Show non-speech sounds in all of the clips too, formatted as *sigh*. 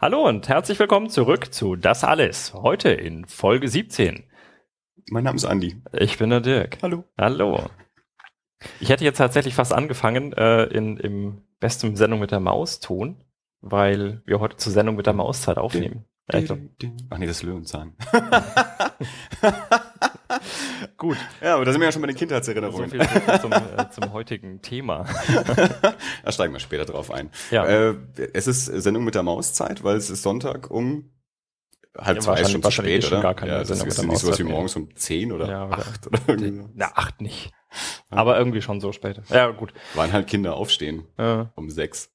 Hallo und herzlich willkommen zurück zu Das Alles. Heute in Folge 17. Mein Name ist Andi. Ich bin der Dirk. Hallo. Hallo. Ich hätte jetzt tatsächlich fast angefangen äh, in, im besten Sendung mit der Maus-Ton, weil wir heute zur Sendung mit der Mauszeit aufnehmen. Ja, ich glaub- Ach nee, das ist Löwenzahn. *laughs* Gut, Ja, aber da sind wir ja schon bei den so Kindheitserinnerungen. viel zum, äh, zum heutigen Thema. *laughs* da steigen wir später drauf ein. Ja. Äh, es ist Sendung mit der Mauszeit, weil es ist Sonntag um halb Ja, zwei ist schon zu spät, oder? gar keine ja, das Sendung ist mit der nicht so was wie morgens um zehn oder Ja, oder- acht oder irgendwie so. Na, acht nicht. Aber irgendwie schon so spät. Ja, gut. Waren halt Kinder aufstehen Äh, um sechs.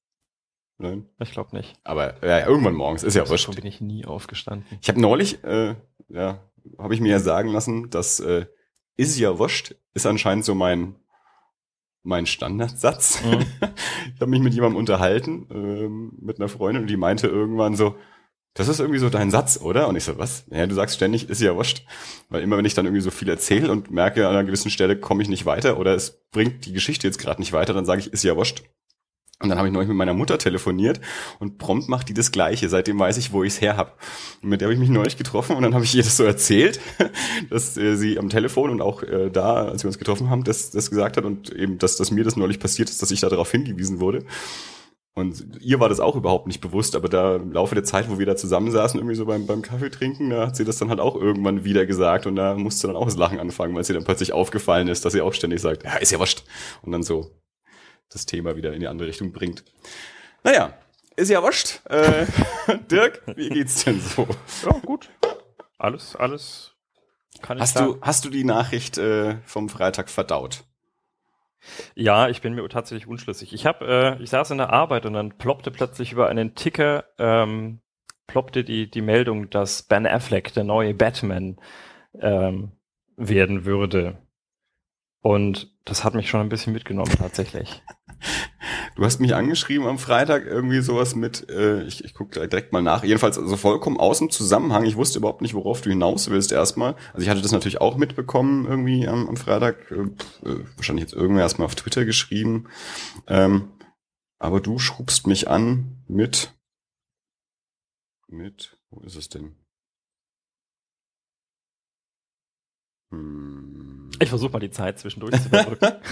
Nein. ich glaube nicht. Aber ja, irgendwann morgens, ist ja wurscht. So bin ich nie aufgestanden. Ich habe neulich, äh, ja, habe ich mir ja sagen lassen, dass äh, ist ja wurscht, ist anscheinend so mein mein Standardsatz. Mhm. *laughs* ich habe mich mit jemandem unterhalten, ähm, mit einer Freundin, und die meinte irgendwann so, das ist irgendwie so dein Satz, oder? Und ich so, was? Ja, du sagst ständig, ist ja wurscht. Weil immer, wenn ich dann irgendwie so viel erzähle und merke, an einer gewissen Stelle komme ich nicht weiter oder es bringt die Geschichte jetzt gerade nicht weiter, dann sage ich, ist ja wurscht. Und dann habe ich neulich mit meiner Mutter telefoniert und prompt macht die das Gleiche. Seitdem weiß ich, wo ich es her hab. Und mit der habe ich mich neulich getroffen und dann habe ich ihr das so erzählt, *laughs* dass äh, sie am Telefon und auch äh, da, als wir uns getroffen haben, das, das gesagt hat und eben, dass, dass mir das neulich passiert ist, dass ich da darauf hingewiesen wurde. Und ihr war das auch überhaupt nicht bewusst, aber da im Laufe der Zeit, wo wir da zusammensaßen, irgendwie so beim, beim Kaffee trinken, da hat sie das dann halt auch irgendwann wieder gesagt und da musste dann auch das Lachen anfangen, weil sie dann plötzlich aufgefallen ist, dass sie auch ständig sagt, ja, ist ja wurscht. Und dann so das Thema wieder in die andere Richtung bringt. Naja, ist ja wurscht. Äh, *laughs* Dirk, wie geht's denn so? Ja, gut. Alles, alles kann ich Hast sagen. du, hast du die Nachricht äh, vom Freitag verdaut? Ja, ich bin mir tatsächlich unschlüssig. Ich habe, äh, ich saß in der Arbeit und dann ploppte plötzlich über einen Ticker, ähm, ploppte die, die Meldung, dass Ben Affleck der neue Batman ähm, werden würde. Und das hat mich schon ein bisschen mitgenommen tatsächlich. Du hast mich angeschrieben am Freitag, irgendwie sowas mit, äh, ich, ich gucke direkt mal nach, jedenfalls also vollkommen aus dem Zusammenhang. Ich wusste überhaupt nicht, worauf du hinaus willst erstmal. Also ich hatte das natürlich auch mitbekommen irgendwie am, am Freitag, äh, äh, wahrscheinlich jetzt irgendwer erstmal auf Twitter geschrieben. Ähm, aber du schrubst mich an mit, mit, wo ist es denn? Hm. Ich versuche mal die Zeit zwischendurch zu überbrücken. *laughs*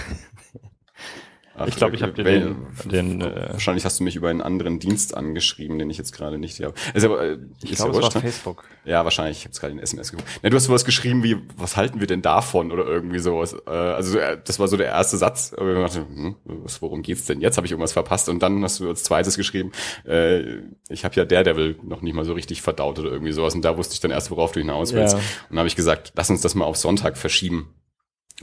Ach, Ich glaube, ich habe dir den, den äh, Wahrscheinlich hast du mich über einen anderen Dienst angeschieben, den ich jetzt gerade nicht habe. Ist aber, äh, ich glaube, ja es war ne? Facebook. Ja, wahrscheinlich. Ich habe gerade den SMS geguckt. Ne, du hast sowas geschrieben wie, was halten wir denn davon oder irgendwie sowas. Äh, also äh, das war so der erste Satz. Aber ich dachte, hm, was, worum geht's denn jetzt? Habe ich irgendwas verpasst? Und dann hast du als zweites geschrieben, äh, ich habe ja Daredevil noch nicht mal so richtig verdaut oder irgendwie sowas. Und da wusste ich dann erst, worauf du hinaus willst. Ja. Und dann habe ich gesagt, lass uns das mal auf Sonntag verschieben.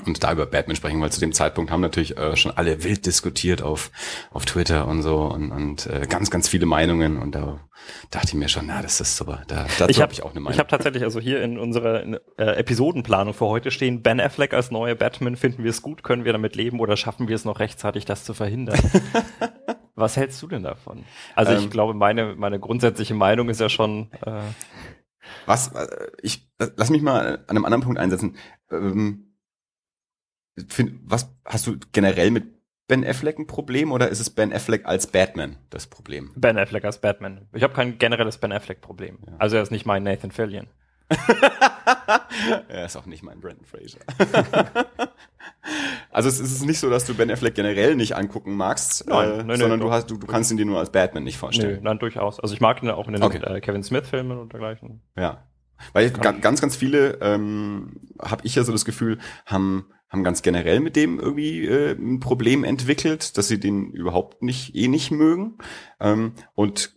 Und da über Batman sprechen, weil zu dem Zeitpunkt haben natürlich äh, schon alle wild diskutiert auf, auf Twitter und so und, und äh, ganz, ganz viele Meinungen. Und da dachte ich mir schon, na, das ist super. Da, dazu Ich habe habe ich auch eine Ich Meinung. habe tatsächlich also hier in unserer in, äh, Episodenplanung für heute stehen, Ben Affleck als neuer Batman, finden wir es gut, können wir damit leben oder schaffen wir es noch rechtzeitig, das zu verhindern? *laughs* Was hältst du denn davon? Also ich Ähm, glaube, meine, meine grundsätzliche Meinung ist ja schon, äh, Was, äh, ich, lass mich mal an einem anderen Punkt einsetzen. Ähm, find, was, hast du generell mit Ben Affleck ein Problem oder ist es Ben Affleck als Batman das Problem? Ben Affleck als Batman. Ich habe kein generelles Ben Affleck-Problem. Ja. Also er ist nicht mein Nathan Fillion. *laughs* er ist auch nicht mein Brandon Fraser. *laughs* also es ist nicht so, dass du Ben Affleck generell nicht angucken magst, Nein, äh, nein, nein, sondern doch. du, hast, du, du kannst ihn dir nur als Batman nicht vorstellen. nein, durchaus. Also ich mag ihn auch in den Okay. äh, Kevin Smith-Filmen und dergleichen. Ja. Weil ganz, ganz viele, ähm, habe ich ja so das Gefühl, haben, haben ganz generell mit dem irgendwie äh, ein Problem entwickelt, dass sie den überhaupt nicht, eh nicht mögen. Ähm, und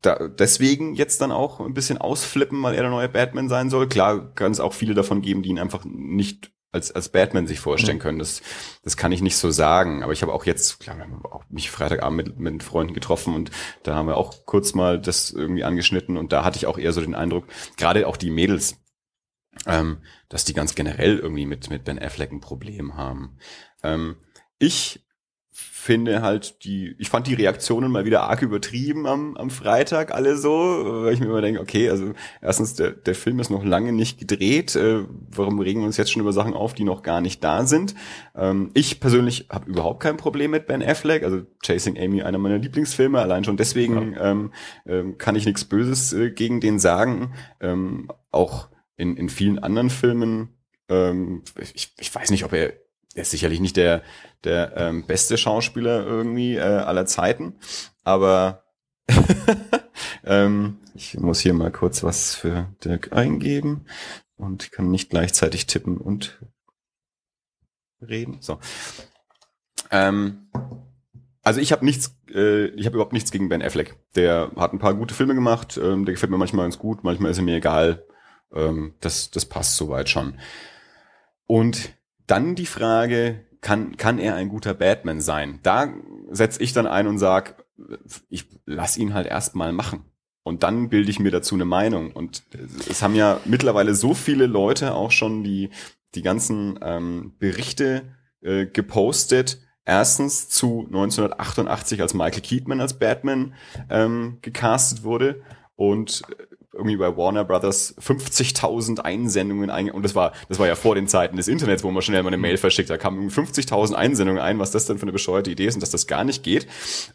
da, deswegen jetzt dann auch ein bisschen ausflippen, weil er der neue Batman sein soll. Klar kann es auch viele davon geben, die ihn einfach nicht als, als Batman sich vorstellen Mhm. können. Das, das kann ich nicht so sagen. Aber ich habe auch jetzt, klar, wir haben auch mich Freitagabend mit, mit Freunden getroffen und da haben wir auch kurz mal das irgendwie angeschnitten und da hatte ich auch eher so den Eindruck, gerade auch die Mädels, ähm, dass die ganz generell irgendwie mit, mit Ben Affleck ein Problem haben. Ähm, ich finde halt die, ich fand die Reaktionen mal wieder arg übertrieben am, am Freitag, alle so, weil ich mir immer denke, okay, also erstens, der, der Film ist noch lange nicht gedreht, äh, warum regen wir uns jetzt schon über Sachen auf, die noch gar nicht da sind? Ähm, ich persönlich habe überhaupt kein Problem mit Ben Affleck, also Chasing Amy, einer meiner Lieblingsfilme, allein schon deswegen ja. ähm, ähm, kann ich nichts Böses äh, gegen den sagen. Ähm, auch in, in vielen anderen Filmen, ähm, ich, ich weiß nicht, ob er er ist sicherlich nicht der, der ähm, beste Schauspieler irgendwie äh, aller Zeiten, aber *laughs* ähm, ich muss hier mal kurz was für Dirk eingeben und kann nicht gleichzeitig tippen und reden. So. Ähm, also ich habe nichts, äh, ich habe überhaupt nichts gegen Ben Affleck. Der hat ein paar gute Filme gemacht, ähm, der gefällt mir manchmal ganz gut, manchmal ist er mir egal. Ähm, das, das passt soweit schon. Und dann die Frage, kann, kann er ein guter Batman sein? Da setze ich dann ein und sag, ich lass ihn halt erstmal machen. Und dann bilde ich mir dazu eine Meinung. Und es haben ja mittlerweile so viele Leute auch schon die, die ganzen ähm, Berichte äh, gepostet. Erstens zu 1988, als Michael Keaton als Batman ähm, gecastet wurde. Und irgendwie bei Warner Brothers 50.000 Einsendungen ein und das war das war ja vor den Zeiten des Internets, wo man schnell mal eine Mail verschickt, da kamen 50.000 Einsendungen ein, was das denn für eine bescheuerte Idee ist und dass das gar nicht geht.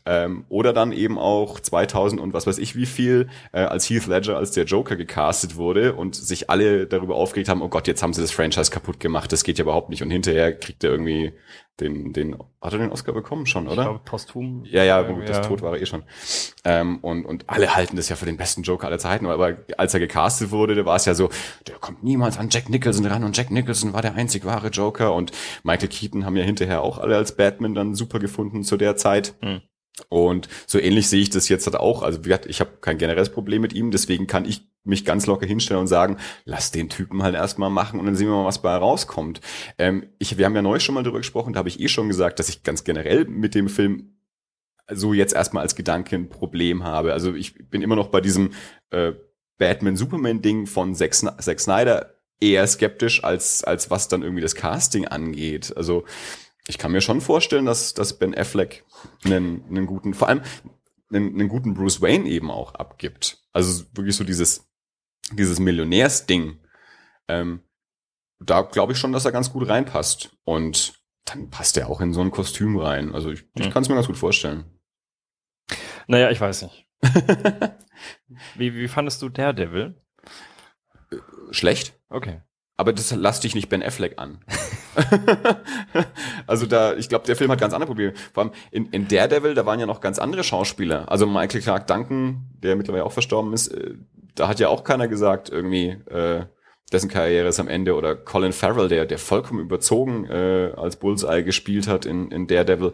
Ähm, oder dann eben auch 2000 und was weiß ich wie viel, äh, als Heath Ledger als der Joker gecastet wurde und sich alle darüber aufgeregt haben, oh Gott, jetzt haben sie das Franchise kaputt gemacht, das geht ja überhaupt nicht und hinterher kriegt er irgendwie den, den, hat er den Oscar bekommen schon, oder? Ich glaube, posthum. Ja, ja, gut, ja. das Tod war er eh schon. Ähm, und, und alle halten das ja für den besten Joker aller Zeiten, aber als er gecastet wurde, da war es ja so, der kommt niemals an Jack Nicholson ran und Jack Nicholson war der einzig wahre Joker und Michael Keaton haben ja hinterher auch alle als Batman dann super gefunden zu der Zeit. Hm. Und so ähnlich sehe ich das jetzt halt auch. Also ich habe kein generelles Problem mit ihm, deswegen kann ich mich ganz locker hinstellen und sagen, lass den Typen halt erstmal machen und dann sehen wir mal, was bei rauskommt. Ähm, ich, wir haben ja neu schon mal darüber gesprochen, da habe ich eh schon gesagt, dass ich ganz generell mit dem Film so jetzt erstmal als Gedanke ein Problem habe. Also ich bin immer noch bei diesem äh, Batman-Superman-Ding von Zack, Zack Snyder eher skeptisch, als, als was dann irgendwie das Casting angeht. Also ich kann mir schon vorstellen, dass, dass Ben Affleck einen, einen guten, vor allem einen, einen guten Bruce Wayne eben auch abgibt. Also wirklich so dieses, dieses Millionärsding. Ähm, da glaube ich schon, dass er ganz gut reinpasst. Und dann passt er auch in so ein Kostüm rein. Also ich, ich hm. kann es mir ganz gut vorstellen. Naja, ich weiß nicht. *laughs* wie, wie fandest du Daredevil? Schlecht. Okay. Aber das lass dich nicht Ben Affleck an. *laughs* *laughs* also da, ich glaube, der Film hat ganz andere Probleme. Vor allem in, in Daredevil, da waren ja noch ganz andere Schauspieler. Also Michael Clark Duncan, der mittlerweile auch verstorben ist, äh, da hat ja auch keiner gesagt, irgendwie, äh, dessen Karriere ist am Ende. Oder Colin Farrell, der, der vollkommen überzogen äh, als Bullseye gespielt hat in, in Daredevil.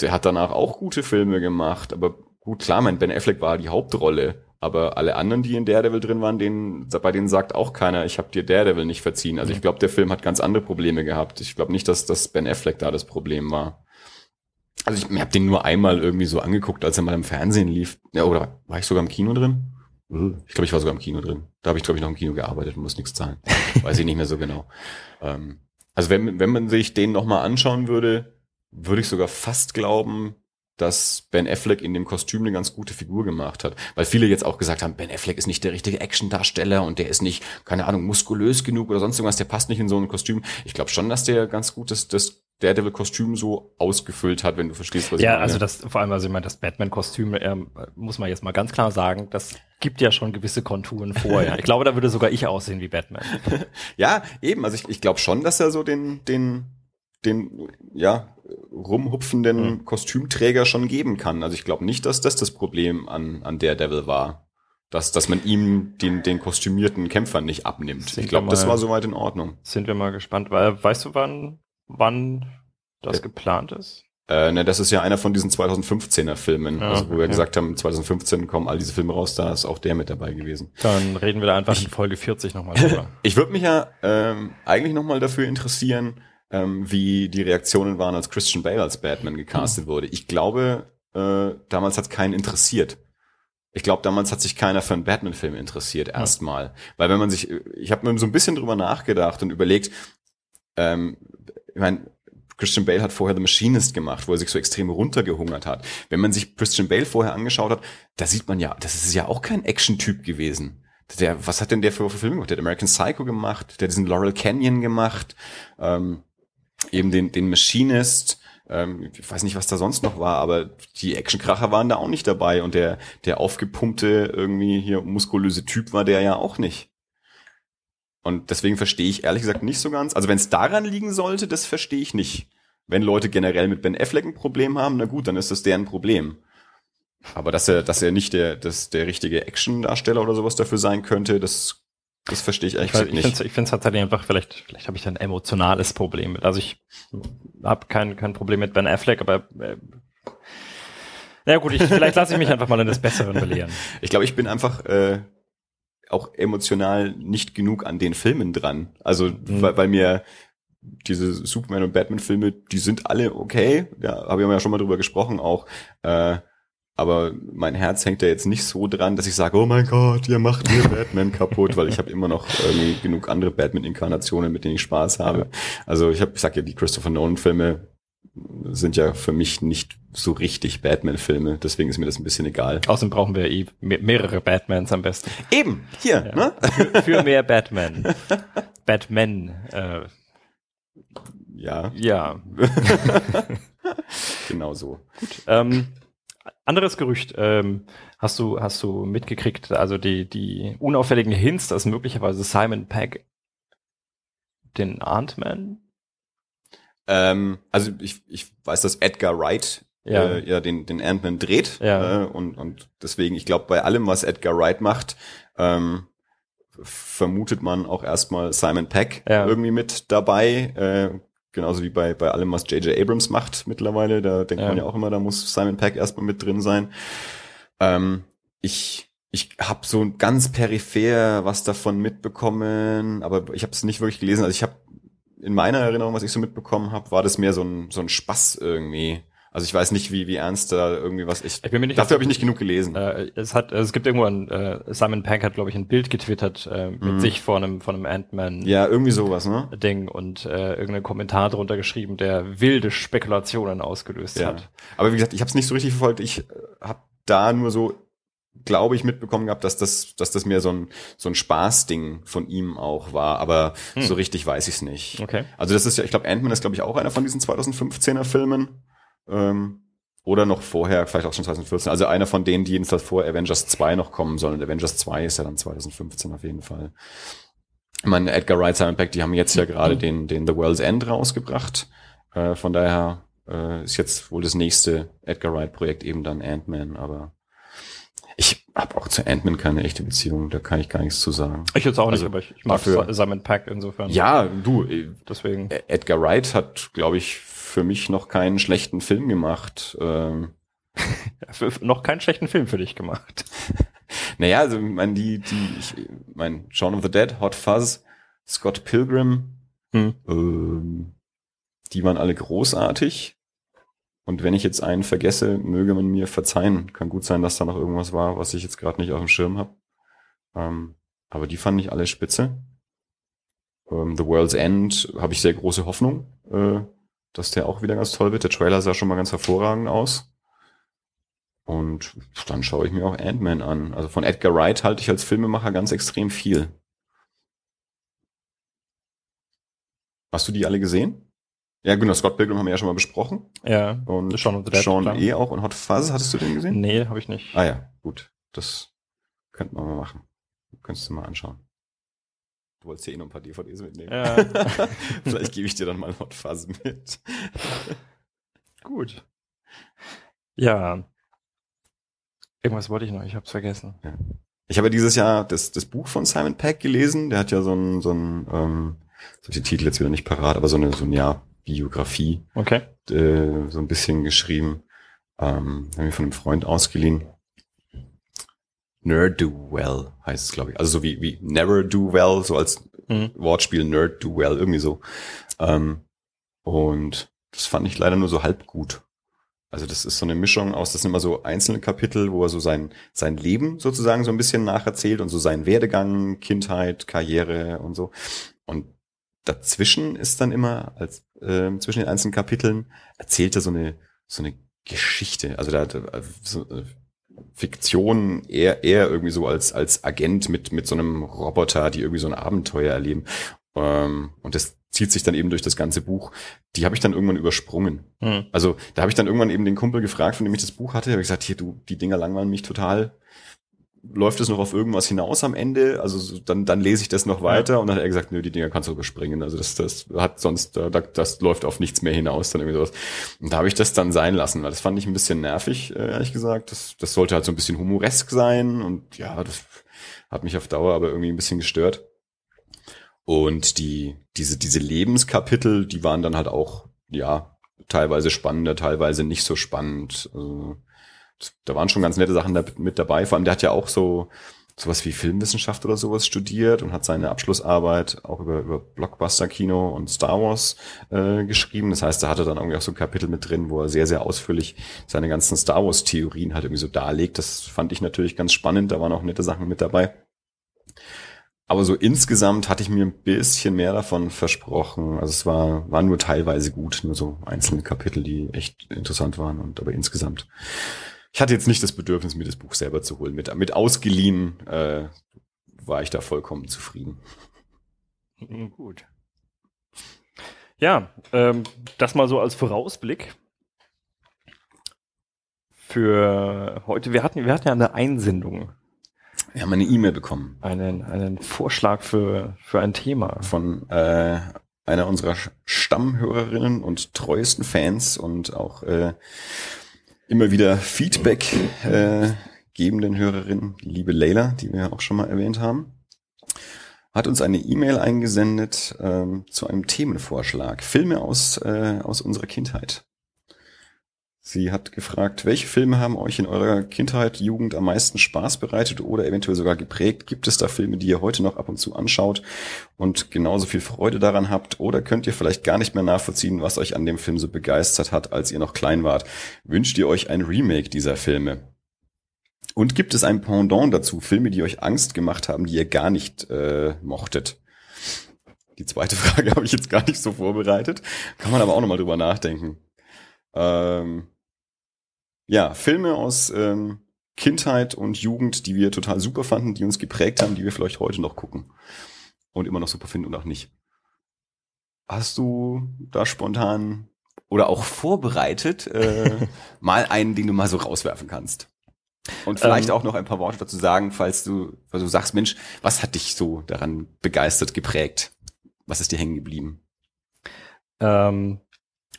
Der hat danach auch gute Filme gemacht. Aber gut, klar, mein Ben Affleck war die Hauptrolle. Aber alle anderen, die in Daredevil drin waren, denen, bei denen sagt auch keiner, ich habe dir Daredevil nicht verziehen. Also ich glaube, der Film hat ganz andere Probleme gehabt. Ich glaube nicht, dass das Ben Affleck da das Problem war. Also ich habe den nur einmal irgendwie so angeguckt, als er mal im Fernsehen lief. Ja, oder war ich sogar im Kino drin? Ich glaube, ich war sogar im Kino drin. Da habe ich, glaube ich, noch im Kino gearbeitet und muss nichts zahlen. *laughs* Weiß ich nicht mehr so genau. Ähm, also wenn, wenn man sich den nochmal anschauen würde, würde ich sogar fast glauben, dass Ben Affleck in dem Kostüm eine ganz gute Figur gemacht hat. Weil viele jetzt auch gesagt haben, Ben Affleck ist nicht der richtige Actiondarsteller und der ist nicht, keine Ahnung, muskulös genug oder sonst irgendwas, der passt nicht in so ein Kostüm. Ich glaube schon, dass der ganz gut das, das Daredevil-Kostüm so ausgefüllt hat, wenn du verstehst, was ja, ich meine. Ja, also das, vor allem, also ich meine, das Batman-Kostüm, ähm, muss man jetzt mal ganz klar sagen, das gibt ja schon gewisse Konturen vorher. *laughs* ich glaube, da würde sogar ich aussehen wie Batman. *laughs* ja, eben, also ich, ich glaube schon, dass er so den, den, den, ja, rumhupfenden mhm. Kostümträger schon geben kann. Also ich glaube nicht, dass das das Problem an, an Daredevil war. Dass, dass man ihm den, den kostümierten Kämpfern nicht abnimmt. Sind ich glaube, das war soweit in Ordnung. Sind wir mal gespannt, weil weißt du, wann, wann das ja. geplant ist? Äh, ne, das ist ja einer von diesen 2015er Filmen, ja, also wo wir gesagt haben, 2015 kommen all diese Filme raus, da ist auch der mit dabei gewesen. Dann reden wir da einfach ich, in Folge 40 nochmal drüber. *laughs* ich würde mich ja ähm, eigentlich nochmal dafür interessieren, ähm, wie die Reaktionen waren, als Christian Bale als Batman gecastet wurde. Ich glaube, äh, damals hat keinen interessiert. Ich glaube, damals hat sich keiner für einen Batman-Film interessiert, erstmal. Ja. Weil wenn man sich, ich habe mir so ein bisschen drüber nachgedacht und überlegt, ähm, ich meine, Christian Bale hat vorher The Machinist gemacht, wo er sich so extrem runtergehungert hat. Wenn man sich Christian Bale vorher angeschaut hat, da sieht man ja, das ist ja auch kein Action-Typ gewesen. Der, was hat denn der für Filme gemacht? Der hat American Psycho gemacht, der hat diesen Laurel Canyon gemacht, ähm, eben den, den Machinist, ähm, ich weiß nicht, was da sonst noch war, aber die Actionkracher waren da auch nicht dabei und der, der aufgepumpte, irgendwie hier muskulöse Typ war der ja auch nicht. Und deswegen verstehe ich ehrlich gesagt nicht so ganz. Also wenn es daran liegen sollte, das verstehe ich nicht. Wenn Leute generell mit Ben Affleck ein Problem haben, na gut, dann ist das deren Problem. Aber dass er, dass er nicht der, das, der richtige Action-Darsteller oder sowas dafür sein könnte, das, das verstehe ich eigentlich ich, nicht. Ich finde es tatsächlich einfach, vielleicht, vielleicht habe ich ein emotionales Problem mit. Also ich habe kein, kein Problem mit Ben Affleck, aber äh, ja gut, ich, vielleicht lasse ich mich einfach mal in das Besseren belehren. *laughs* Ich glaube, ich bin einfach äh, auch emotional nicht genug an den Filmen dran. Also mhm. weil, weil mir diese Superman und Batman Filme, die sind alle okay. Ja, habe ich ja schon mal drüber gesprochen auch. Äh, aber mein Herz hängt da jetzt nicht so dran, dass ich sage, oh mein Gott, ihr macht mir *laughs* Batman kaputt, weil ich habe immer noch irgendwie genug andere Batman-Inkarnationen, mit denen ich Spaß habe. Also ich habe, ich sag ja, die Christopher Nolan-Filme sind ja für mich nicht so richtig Batman-Filme, deswegen ist mir das ein bisschen egal. Außerdem brauchen wir eh mehrere Batmans am besten. Eben, hier, ja. ne? Für, für, mehr Batman. *laughs* Batman. Äh, ja. Ja. *laughs* genau so. Gut. Ähm, anderes Gerücht, ähm, hast du, hast du mitgekriegt, also die, die unauffälligen Hints, dass möglicherweise Simon Pegg den Ant-Man? Ähm, also ich, ich weiß, dass Edgar Wright ja, äh, ja den, den Ant-Man dreht. Ja. Äh, und, und deswegen, ich glaube, bei allem, was Edgar Wright macht, ähm, vermutet man auch erstmal Simon Peck ja. irgendwie mit dabei. Äh, Genauso wie bei, bei allem, was J.J. Abrams macht mittlerweile. Da denkt ja. man ja auch immer, da muss Simon Peck erstmal mit drin sein. Ähm, ich ich habe so ganz peripher was davon mitbekommen, aber ich habe es nicht wirklich gelesen. Also ich habe in meiner Erinnerung, was ich so mitbekommen habe, war das mehr so ein, so ein Spaß irgendwie. Also ich weiß nicht, wie, wie ernst da irgendwie was ist. Ich bin mir nicht Dafür habe ich nicht genug gelesen. Äh, es hat, es gibt irgendwo ein, äh, Simon Pegg hat, glaube ich, ein Bild getwittert äh, mit mhm. sich vor einem, von einem Ant-Man. Ja, irgendwie sowas, ne? Ding und äh, irgendeinen Kommentar drunter geschrieben, der wilde Spekulationen ausgelöst ja. hat. Aber wie gesagt, ich habe es nicht so richtig verfolgt. Ich äh, habe da nur so glaube ich, mitbekommen gehabt, dass das, dass das mehr so ein, so ein Spaßding von ihm auch war, aber hm. so richtig weiß ich es nicht. Okay. Also das ist ja, ich glaube, Ant-Man ist, glaube ich, auch einer von diesen 2015er Filmen. Ähm, oder noch vorher, vielleicht auch schon 2014. Also einer von denen, die jedenfalls vor Avengers 2 noch kommen sollen. Avengers 2 ist ja dann 2015 auf jeden Fall. Ich meine, Edgar Wright, Simon Peck, die haben jetzt ja gerade mhm. den, den The World's End rausgebracht. Äh, von daher äh, ist jetzt wohl das nächste Edgar Wright-Projekt eben dann Ant-Man, aber ich habe auch zu Ant-Man keine echte Beziehung, da kann ich gar nichts zu sagen. Ich jetzt auch nicht, also, aber ich, ich mag dafür, Simon Peck insofern. Ja, du, äh, deswegen. Edgar Wright hat, glaube ich, für mich noch keinen schlechten Film gemacht. Ähm. *laughs* noch keinen schlechten Film für dich gemacht. *laughs* naja, also ich meine, die, die, ich mein, Shaun of the Dead, Hot Fuzz, Scott Pilgrim, hm. ähm, die waren alle großartig. Und wenn ich jetzt einen vergesse, möge man mir verzeihen. Kann gut sein, dass da noch irgendwas war, was ich jetzt gerade nicht auf dem Schirm habe. Ähm, aber die fand ich alle spitze. Ähm, The World's End habe ich sehr große Hoffnung. Äh, dass der auch wieder ganz toll wird. Der Trailer sah schon mal ganz hervorragend aus. Und dann schaue ich mir auch Ant-Man an. Also von Edgar Wright halte ich als Filmemacher ganz extrem viel. Hast du die alle gesehen? Ja, genau, Scott Pilgrim haben wir ja schon mal besprochen. Ja. Und Sean, of the Dead, Sean E. auch und Hot Fuzz, hattest du den gesehen? Nee, habe ich nicht. Ah ja, gut. Das könnte man mal machen. Könntest du mal anschauen. Du wolltest ja eh noch ein paar DVDs mitnehmen. Ja. *laughs* Vielleicht gebe ich dir dann mal Hot Fuzz mit. *laughs* Gut. Ja. Irgendwas wollte ich noch, ich hab's vergessen. Ja. Ich habe dieses Jahr das, das Buch von Simon Peck gelesen. Der hat ja so ein, so ein ähm, so die Titel jetzt wieder nicht parat, aber so eine, so ein Jahr Biografie. Okay. Äh, so ein bisschen geschrieben. Ähm, haben wir von einem Freund ausgeliehen. Nerd Do Well heißt es, glaube ich. Also so wie, wie Never Do Well, so als mhm. Wortspiel Nerd Do Well, irgendwie so. Ähm, und das fand ich leider nur so halb gut. Also das ist so eine Mischung aus, das sind immer so einzelne Kapitel, wo er so sein, sein Leben sozusagen so ein bisschen nacherzählt und so seinen Werdegang, Kindheit, Karriere und so. Und dazwischen ist dann immer als äh, zwischen den einzelnen Kapiteln, erzählt er so eine, so eine Geschichte. Also da, da so, äh, Fiktion eher, eher irgendwie so als, als Agent mit, mit so einem Roboter, die irgendwie so ein Abenteuer erleben. Ähm, und das zieht sich dann eben durch das ganze Buch. Die habe ich dann irgendwann übersprungen. Hm. Also da habe ich dann irgendwann eben den Kumpel gefragt, von dem ich das Buch hatte, habe ich gesagt, hier, du, die Dinger langweilen mich total läuft es noch auf irgendwas hinaus am Ende? Also so, dann, dann lese ich das noch weiter ja. und dann hat er gesagt, nö, die Dinger kannst du überspringen. Also das, das hat sonst, das, das läuft auf nichts mehr hinaus, dann irgendwie sowas. Und da habe ich das dann sein lassen, weil das fand ich ein bisschen nervig, äh, ehrlich gesagt. Das, das sollte halt so ein bisschen humoresk sein und ja, das hat mich auf Dauer aber irgendwie ein bisschen gestört. Und die, diese, diese Lebenskapitel, die waren dann halt auch, ja, teilweise spannender, teilweise nicht so spannend. Also, da waren schon ganz nette Sachen da, mit dabei. Vor allem, der hat ja auch so sowas wie Filmwissenschaft oder sowas studiert und hat seine Abschlussarbeit auch über, über Blockbuster-Kino und Star Wars äh, geschrieben. Das heißt, da hatte dann irgendwie auch so ein Kapitel mit drin, wo er sehr, sehr ausführlich seine ganzen Star Wars-Theorien halt irgendwie so darlegt. Das fand ich natürlich ganz spannend. Da waren auch nette Sachen mit dabei. Aber so insgesamt hatte ich mir ein bisschen mehr davon versprochen. Also es war, war nur teilweise gut, nur so einzelne Kapitel, die echt interessant waren. Und aber insgesamt ich hatte jetzt nicht das Bedürfnis, mir das Buch selber zu holen. Mit, mit ausgeliehen äh, war ich da vollkommen zufrieden. Gut. Ja, ähm, das mal so als Vorausblick für heute. Wir hatten, wir hatten ja eine Einsendung. Wir haben eine E-Mail bekommen. Einen, einen Vorschlag für, für ein Thema. Von äh, einer unserer Stammhörerinnen und treuesten Fans und auch äh, immer wieder Feedback äh, gebenden Hörerin, die liebe Leila, die wir auch schon mal erwähnt haben, hat uns eine E-Mail eingesendet ähm, zu einem Themenvorschlag. Filme aus, äh, aus unserer Kindheit. Sie hat gefragt, welche Filme haben euch in eurer Kindheit, Jugend am meisten Spaß bereitet oder eventuell sogar geprägt? Gibt es da Filme, die ihr heute noch ab und zu anschaut und genauso viel Freude daran habt? Oder könnt ihr vielleicht gar nicht mehr nachvollziehen, was euch an dem Film so begeistert hat, als ihr noch klein wart? Wünscht ihr euch ein Remake dieser Filme? Und gibt es ein Pendant dazu, Filme, die euch Angst gemacht haben, die ihr gar nicht äh, mochtet? Die zweite *laughs* Frage habe ich jetzt gar nicht so vorbereitet. Kann man aber auch nochmal drüber nachdenken. Ähm, ja, Filme aus ähm, Kindheit und Jugend, die wir total super fanden, die uns geprägt haben, die wir vielleicht heute noch gucken und immer noch super finden und auch nicht. Hast du da spontan oder auch vorbereitet äh, *laughs* mal einen, den du mal so rauswerfen kannst? Und vielleicht ähm, auch noch ein paar Worte dazu sagen, falls du, falls du sagst, Mensch, was hat dich so daran begeistert, geprägt? Was ist dir hängen geblieben? Ähm,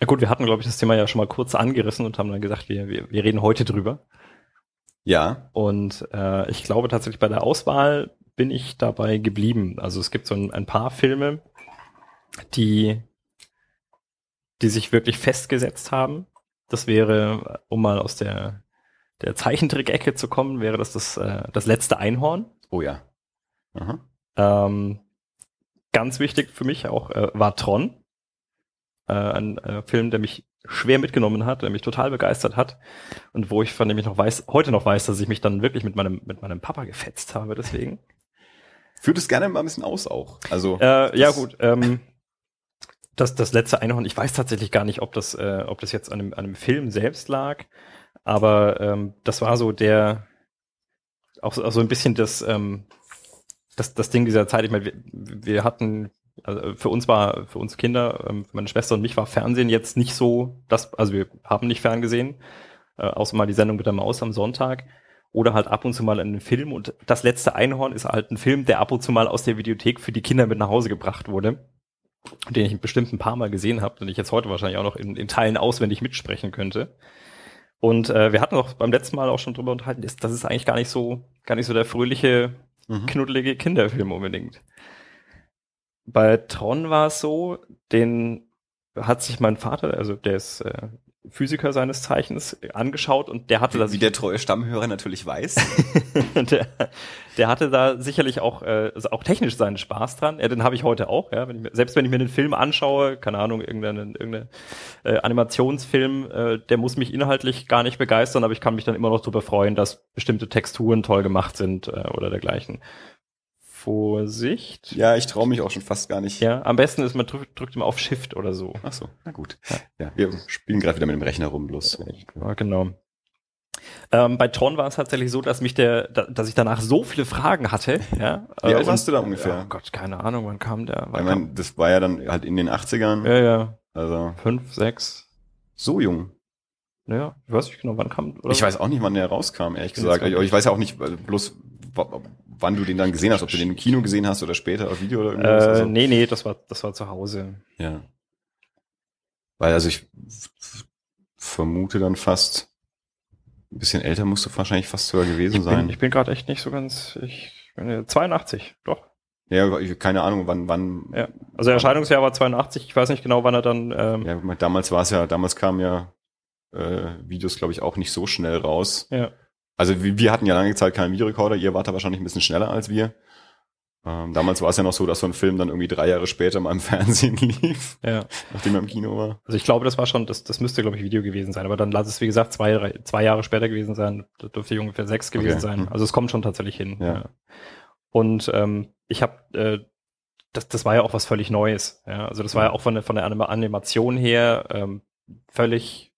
ja gut, wir hatten, glaube ich, das Thema ja schon mal kurz angerissen und haben dann gesagt, wir, wir, wir reden heute drüber. Ja. Und äh, ich glaube tatsächlich bei der Auswahl bin ich dabei geblieben. Also es gibt so ein, ein paar Filme, die, die sich wirklich festgesetzt haben. Das wäre, um mal aus der, der Zeichentrick-Ecke zu kommen, wäre das das, äh, das letzte Einhorn. Oh ja. Ähm, ganz wichtig für mich auch äh, war Tron äh, ein äh, Film, der mich schwer mitgenommen hat, der mich total begeistert hat und wo ich von dem ich noch weiß, heute noch weiß, dass ich mich dann wirklich mit meinem mit meinem Papa gefetzt habe. Deswegen führt es gerne mal ein bisschen aus auch. Also äh, ja gut. Ähm, das, das letzte Einhorn, ich weiß tatsächlich gar nicht, ob das, äh, ob das jetzt an einem, an einem Film selbst lag, aber ähm, das war so der, auch, auch so ein bisschen das, ähm, das, das Ding dieser Zeit. Ich meine, wir, wir hatten also für uns war, für uns Kinder, ähm, für meine Schwester und mich war Fernsehen jetzt nicht so, das, also wir haben nicht ferngesehen, äh, außer mal die Sendung mit der Maus am Sonntag oder halt ab und zu mal einen Film und das letzte Einhorn ist halt ein Film, der ab und zu mal aus der Videothek für die Kinder mit nach Hause gebracht wurde, den ich bestimmt ein paar Mal gesehen habe und ich jetzt heute wahrscheinlich auch noch in, in Teilen auswendig mitsprechen könnte. Und äh, wir hatten auch beim letzten Mal auch schon drüber unterhalten, das, das ist eigentlich gar nicht so, gar nicht so der fröhliche, mhm. knuddelige Kinderfilm unbedingt. Bei Tron war es so, den hat sich mein Vater, also der ist äh, Physiker seines Zeichens, angeschaut und der hatte da Wie der treue Stammhörer natürlich weiß. *laughs* der, der hatte da sicherlich auch, äh, also auch technisch seinen Spaß dran. Ja, den habe ich heute auch, ja. Wenn ich mir, selbst wenn ich mir einen Film anschaue, keine Ahnung, irgendeinen irgendeine, äh, Animationsfilm, äh, der muss mich inhaltlich gar nicht begeistern, aber ich kann mich dann immer noch darüber freuen, dass bestimmte Texturen toll gemacht sind äh, oder dergleichen Vorsicht. Ja, ich traue mich auch schon fast gar nicht. Ja, am besten ist, man drückt, drückt immer auf Shift oder so. Ach so, na gut. Ja, wir spielen gerade wieder mit dem Rechner rum, bloß. Ja, genau. Ähm, bei Tron war es tatsächlich so, dass mich der, da, dass ich danach so viele Fragen hatte. *laughs* Ja, Wie alt warst du da ungefähr? Oh Gott, keine Ahnung, wann kam der? Ich Wann meine, das war ja dann halt in den 80ern. kam, ja, ja, Also fünf, sechs. so jung. Ja, ich weiß nicht genau, wann kam. Oder? Ich weiß auch nicht, wann der rauskam, ehrlich bin gesagt. Ich, ich weiß ja auch nicht also bloß, wann du den dann gesehen hast, ob du den im Kino gesehen hast oder später auf Video oder irgendwas. Äh, also, nee, nee, das war, das war zu Hause. Ja. Weil also ich vermute dann fast, ein bisschen älter musst du wahrscheinlich fast sogar gewesen Ich sein. bin, ich bin gerade echt nicht so ganz. Ich bin äh, 82, doch. ja, ich, keine Ahnung, wann, wann. Ja. Also Erscheinungsjahr war 82. Ich weiß nicht genau, wann er dann. Ähm, Ja, damals war es ja, damals kamen ja äh, Videos, glaube ich, auch nicht so schnell raus. ja. Also wir, wir hatten ja lange Zeit keinen Videorekorder, ihr wart da wahrscheinlich ein bisschen schneller als wir. Ähm, damals war es ja noch so, dass so ein Film dann irgendwie drei Jahre später mal im *laughs* Fernsehen lief, ja. nachdem er im Kino war. Also ich glaube, das war schon, das, das müsste, glaube ich, Video gewesen sein. Aber dann lass es, wie gesagt, zwei, drei, zwei Jahre später gewesen sein. Das dürfte ungefähr sechs gewesen Okay. sein. Hm. Also es kommt schon tatsächlich hin. Ja. Und ähm, ich habe, äh, das, das war ja auch was völlig Neues. Ja? Also das war ja auch von der, von der Anima- Animation her ähm, völlig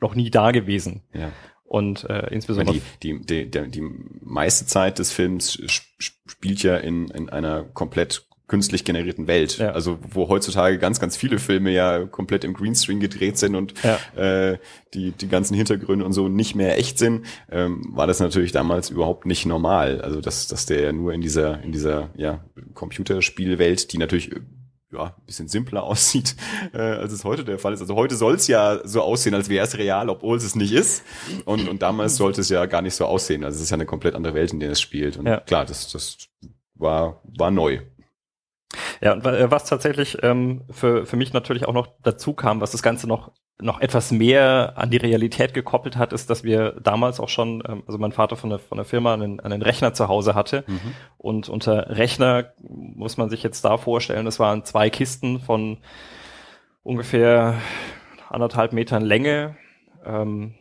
noch nie da gewesen. Ja. Und äh, insbesondere Die, die, die, die, meiste Zeit des Films sp- sp- spielt ja in, in einer komplett künstlich generierten Welt. Ja. Also wo heutzutage ganz, ganz viele Filme ja komplett im Greenscreen gedreht sind und Ja. äh, die, die ganzen Hintergründe und so nicht mehr echt sind, ähm, war das natürlich damals überhaupt nicht normal. Also dass, dass der ja nur in dieser, in dieser ja, Computerspielwelt, die natürlich ja, ein bisschen simpler *laughs* aussieht, äh, als es heute der Fall ist. Also heute soll es ja so aussehen, als wäre es real, obwohl es es nicht ist. Und, und damals sollte es ja gar nicht so aussehen. Also es ist ja eine komplett andere Welt, in der es spielt. Und Ja. klar, das, das war, war neu. Ja, und äh, was tatsächlich ähm, für, für mich natürlich auch noch dazu kam, was das Ganze noch, noch etwas mehr an die Realität gekoppelt hat, ist, dass wir damals auch schon, ähm, also mein Vater von der, von der Firma einen, einen Rechner zu Hause hatte. Und unter Rechner muss man sich jetzt da vorstellen, das waren zwei Kisten von ungefähr anderthalb Metern Länge, ähm,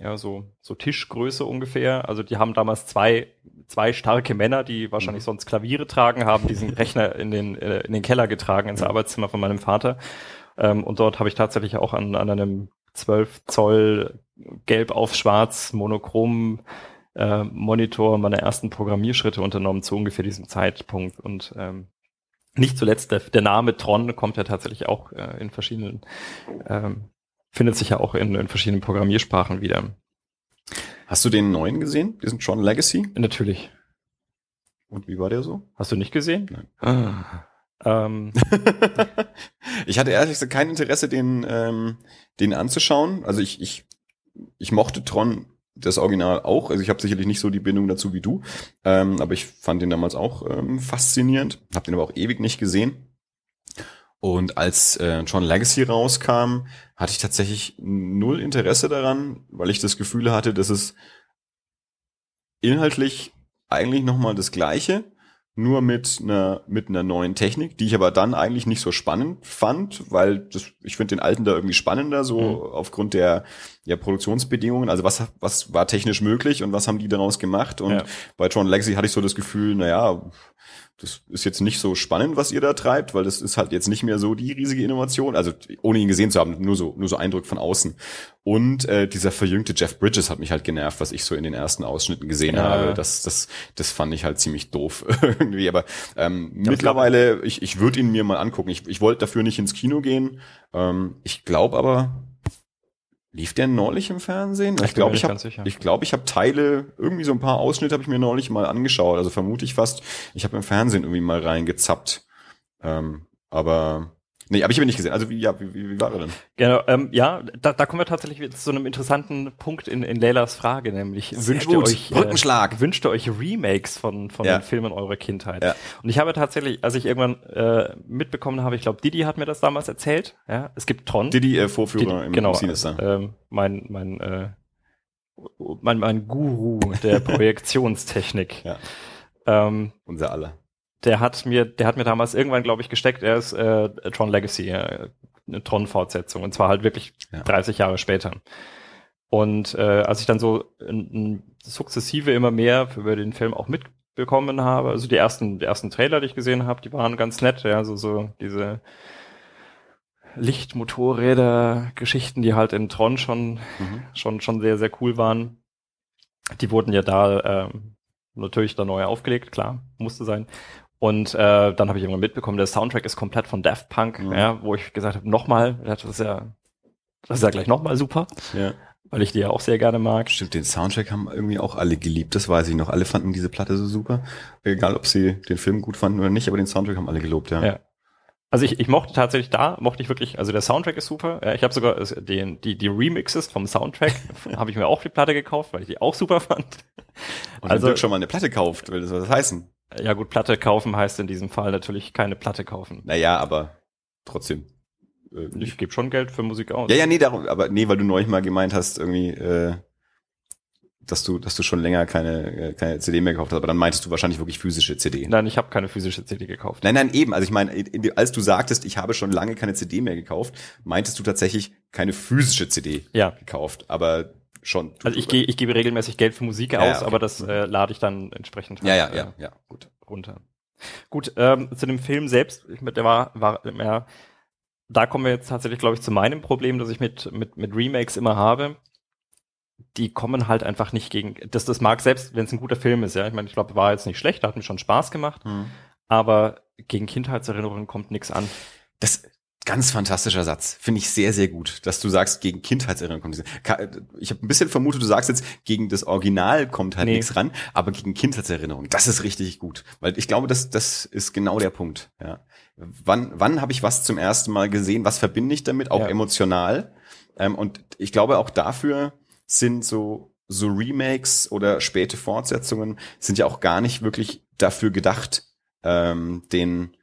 ja, so, so Tischgröße ungefähr. Also die haben damals zwei, zwei starke Männer, die wahrscheinlich sonst Klaviere tragen, haben diesen Rechner in den, äh, in den Keller getragen, ins Arbeitszimmer von meinem Vater. Ähm, und dort habe ich tatsächlich auch an, an einem 12 Zoll gelb auf schwarz monochrom äh, Monitor meine ersten Programmierschritte unternommen zu ungefähr diesem Zeitpunkt. Und ähm, nicht zuletzt der, der Name Tron kommt ja tatsächlich auch äh, in verschiedenen, ähm, findet sich ja auch in, in verschiedenen Programmiersprachen wieder. Hast du den neuen gesehen? Diesen Tron Legacy? Natürlich. Und wie war der so? Hast du nicht gesehen? Nein. Ah. Ähm, *laughs* ich hatte ehrlich gesagt kein Interesse, den, ähm, den anzuschauen. Also ich, ich, ich mochte Tron das Original auch. Also ich habe sicherlich nicht so die Bindung dazu wie du, ähm, aber ich fand den damals auch ähm, faszinierend. Habe den aber auch ewig nicht gesehen. Und als äh, Tron Legacy rauskam, hatte ich tatsächlich null Interesse daran, weil ich das Gefühl hatte, dass es inhaltlich eigentlich nochmal das Gleiche, nur mit einer, mit einer neuen Technik, die ich aber dann eigentlich nicht so spannend fand, weil das, ich finde den alten da irgendwie spannender, so Mhm. aufgrund der ja, Produktionsbedingungen. Also was, was war technisch möglich und was haben die daraus gemacht? Und Ja. bei Tron Legacy hatte ich so das Gefühl, naja, das ist jetzt nicht so spannend, was ihr da treibt, weil das ist halt jetzt nicht mehr so die riesige Innovation. Also ohne ihn gesehen zu haben, nur so, nur so Eindruck von außen. Und äh, dieser verjüngte Jeff Bridges hat mich halt genervt, was ich so in den ersten Ausschnitten gesehen Ja. habe. Das, das, das fand ich halt ziemlich doof *laughs* irgendwie. Aber ähm, Ja, mittlerweile, ich, ich würde ihn mir mal angucken. Ich, ich wollte dafür nicht ins Kino gehen. Ähm, ich glaube aber, lief der neulich im Fernsehen? Ich glaube, ich habe ich glaube, ich habe Teile, irgendwie so ein paar Ausschnitte habe ich mir neulich mal angeschaut. Also vermute ich fast, ich habe im Fernsehen irgendwie mal reingezappt. Ähm, aber nee, habe ich aber nicht gesehen. Also wie, ja, wie, wie, war er denn? Genau, ähm, ja, da, da kommen wir tatsächlich zu einem interessanten Punkt in, in Leylas Frage, nämlich wünscht ihr euch Rückenschlag. Äh, wünscht ihr euch Remakes von, von Ja. den Filmen eurer Kindheit? Ja. Und ich habe tatsächlich, als ich irgendwann äh, mitbekommen habe, ich glaube, Didi hat mir das damals erzählt, ja, es gibt Tron. Didi, äh, Vorführer Didi, im, genau, Sinister. ähm, mein, mein, äh, mein, mein Guru der *laughs* Projektionstechnik. Ja. Ähm, Unser aller. Der hat mir, der hat mir damals irgendwann, glaube ich, gesteckt, er ist äh, Tron Legacy, äh, eine Tron-Fortsetzung, und zwar halt wirklich Ja. 30 Jahre später. Und äh, als ich dann so n, sukzessive immer mehr über den Film auch mit bekommen habe. Also die ersten, die ersten Trailer, die ich gesehen habe, die waren ganz nett, ja, so, so diese Lichtmotorräder-Geschichten, die halt in Tron schon, mhm. schon, schon sehr, sehr cool waren. Die wurden ja da ähm, natürlich da neu aufgelegt, klar, musste sein. Und äh, dann habe ich irgendwann mitbekommen, der Soundtrack ist komplett von Daft Punk, mhm. ja, wo ich gesagt habe, nochmal, das ist ja, das ist ja gleich nochmal super. Ja. Weil ich die ja auch sehr gerne mag. Stimmt, den Soundtrack haben irgendwie auch alle geliebt, das weiß ich noch. Alle fanden diese Platte so super. Egal, ob sie den Film gut fanden oder nicht, aber den Soundtrack haben alle gelobt, ja. ja. Also ich, ich mochte tatsächlich da, mochte ich wirklich, also der Soundtrack ist super. Ja, ich habe sogar den, die, die Remixes vom Soundtrack, *laughs* habe ich mir auch die Platte gekauft, weil ich die auch super fand. Und also schon mal eine Platte kauft, will das was heißen? Ja gut, Platte kaufen heißt in diesem Fall natürlich keine Platte kaufen. Naja, aber trotzdem. Äh, ich gebe schon Geld für Musik aus. Ja, ja, nee, darum, aber nee, weil du neulich mal gemeint hast, irgendwie, äh, dass du, dass du schon länger keine, äh, keine CD mehr gekauft hast, aber dann meintest du wahrscheinlich wirklich physische CD. Nein, ich habe keine physische CD gekauft. Nein, nein, eben. Also ich meine, als du sagtest, ich habe schon lange keine CD mehr gekauft, meintest du tatsächlich keine physische CD ja. gekauft. Aber schon. Also ich, gehe, ich gebe regelmäßig Geld für Musik ja, aus, okay. aber das äh, lade ich dann entsprechend ja, ja, ja, äh, ja, gut runter. Gut, ähm, zu dem Film selbst, ich, der war, war ja, da kommen wir jetzt tatsächlich, glaube ich, zu meinem Problem, das ich mit, mit, mit Remakes immer habe. Die kommen halt einfach nicht gegen, das, das mag selbst, wenn es ein guter Film ist, ja. Ich meine, ich glaube, war jetzt nicht schlecht, hat mir schon Spaß gemacht, mhm. aber gegen Kindheitserinnerungen kommt nichts an. Das, Ganz fantastischer Satz. Finde ich sehr, sehr gut, dass du sagst, gegen Kindheitserinnerungen kommt Ich habe ein bisschen vermutet, du sagst jetzt, gegen das Original kommt halt nee. nichts ran, aber gegen Kindheitserinnerungen, das ist richtig gut. Weil ich glaube, das, das ist genau der Punkt. Ja. Wann, wann habe ich was zum ersten Mal gesehen? Was verbinde ich damit? Auch ja. emotional. Ähm, und ich glaube, auch dafür sind so, so Remakes oder späte Fortsetzungen sind ja auch gar nicht wirklich dafür gedacht, ähm, den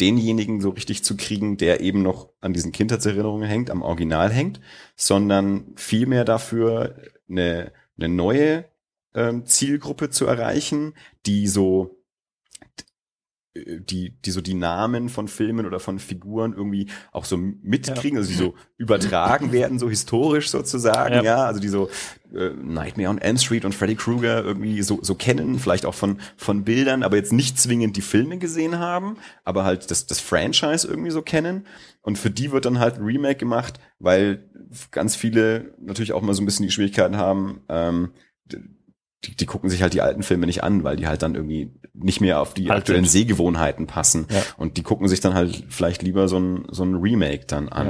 denjenigen so richtig zu kriegen, der eben noch an diesen Kindheitserinnerungen hängt, am Original hängt, sondern vielmehr dafür eine, eine neue ähm, Zielgruppe zu erreichen, die so die, die so die Namen von Filmen oder von Figuren irgendwie auch so mitkriegen, ja. also die so übertragen werden, so historisch sozusagen, ja, ja also die so äh, Nightmare on Elm Street und Freddy Krueger irgendwie so, so kennen, vielleicht auch von, von Bildern, aber jetzt nicht zwingend die Filme gesehen haben, aber halt das, das Franchise irgendwie so kennen. Und für die wird dann halt ein Remake gemacht, weil ganz viele natürlich auch mal so ein bisschen die Schwierigkeiten haben, ähm, die, die gucken sich halt die alten Filme nicht an, weil die halt dann irgendwie nicht mehr auf die halt aktuellen sind. Sehgewohnheiten passen. Ja. Und die gucken sich dann halt vielleicht lieber so ein, so ein Remake dann an.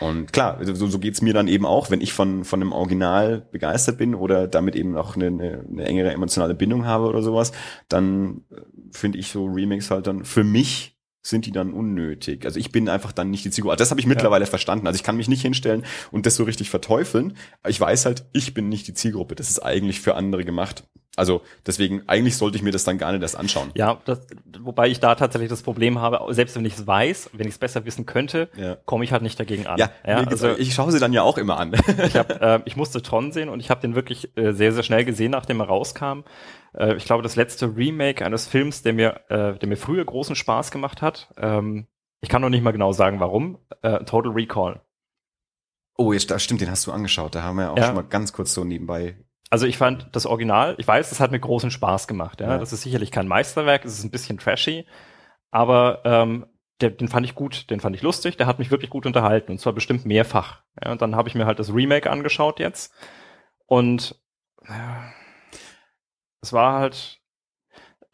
Ja. Und klar, so, so geht's mir dann eben auch, wenn ich von, von einem Original begeistert bin oder damit eben auch eine, eine, eine engere emotionale Bindung habe oder sowas, dann äh, finde ich so Remakes halt dann für mich sind die dann unnötig. Also ich bin einfach dann nicht die Zielgruppe. Das habe ich mittlerweile ja. verstanden. Also ich kann mich nicht hinstellen und das so richtig verteufeln. Ich weiß halt, ich bin nicht die Zielgruppe. Das ist eigentlich für andere gemacht. Also deswegen, eigentlich sollte ich mir das dann gar nicht erst anschauen. Ja, das, wobei ich da tatsächlich das Problem habe, selbst wenn ich es weiß, wenn ich es besser wissen könnte, ja. komme ich halt nicht dagegen an. Ja, ja also, ich schaue sie dann ja auch immer an. *laughs* ich, hab, *laughs* äh, ich musste Tron sehen und ich habe den wirklich äh, sehr, sehr schnell gesehen, nachdem er rauskam. Äh, ich glaube, das letzte Remake eines Films, der mir, äh, der mir früher großen Spaß gemacht hat, ähm, ich kann noch nicht mal genau sagen, warum, äh, Total Recall. Oh, jetzt, das stimmt, den hast du angeschaut. Da haben wir auch ja. schon mal ganz kurz so nebenbei also ich fand das Original, ich weiß, das hat mir großen Spaß gemacht. Ja? ja. Das ist sicherlich kein Meisterwerk, es ist ein bisschen trashy, aber ähm, der, den fand ich gut, den fand ich lustig, der hat mich wirklich gut unterhalten und zwar bestimmt mehrfach. Ja? Und dann habe ich mir halt das Remake angeschaut jetzt und ja, es war halt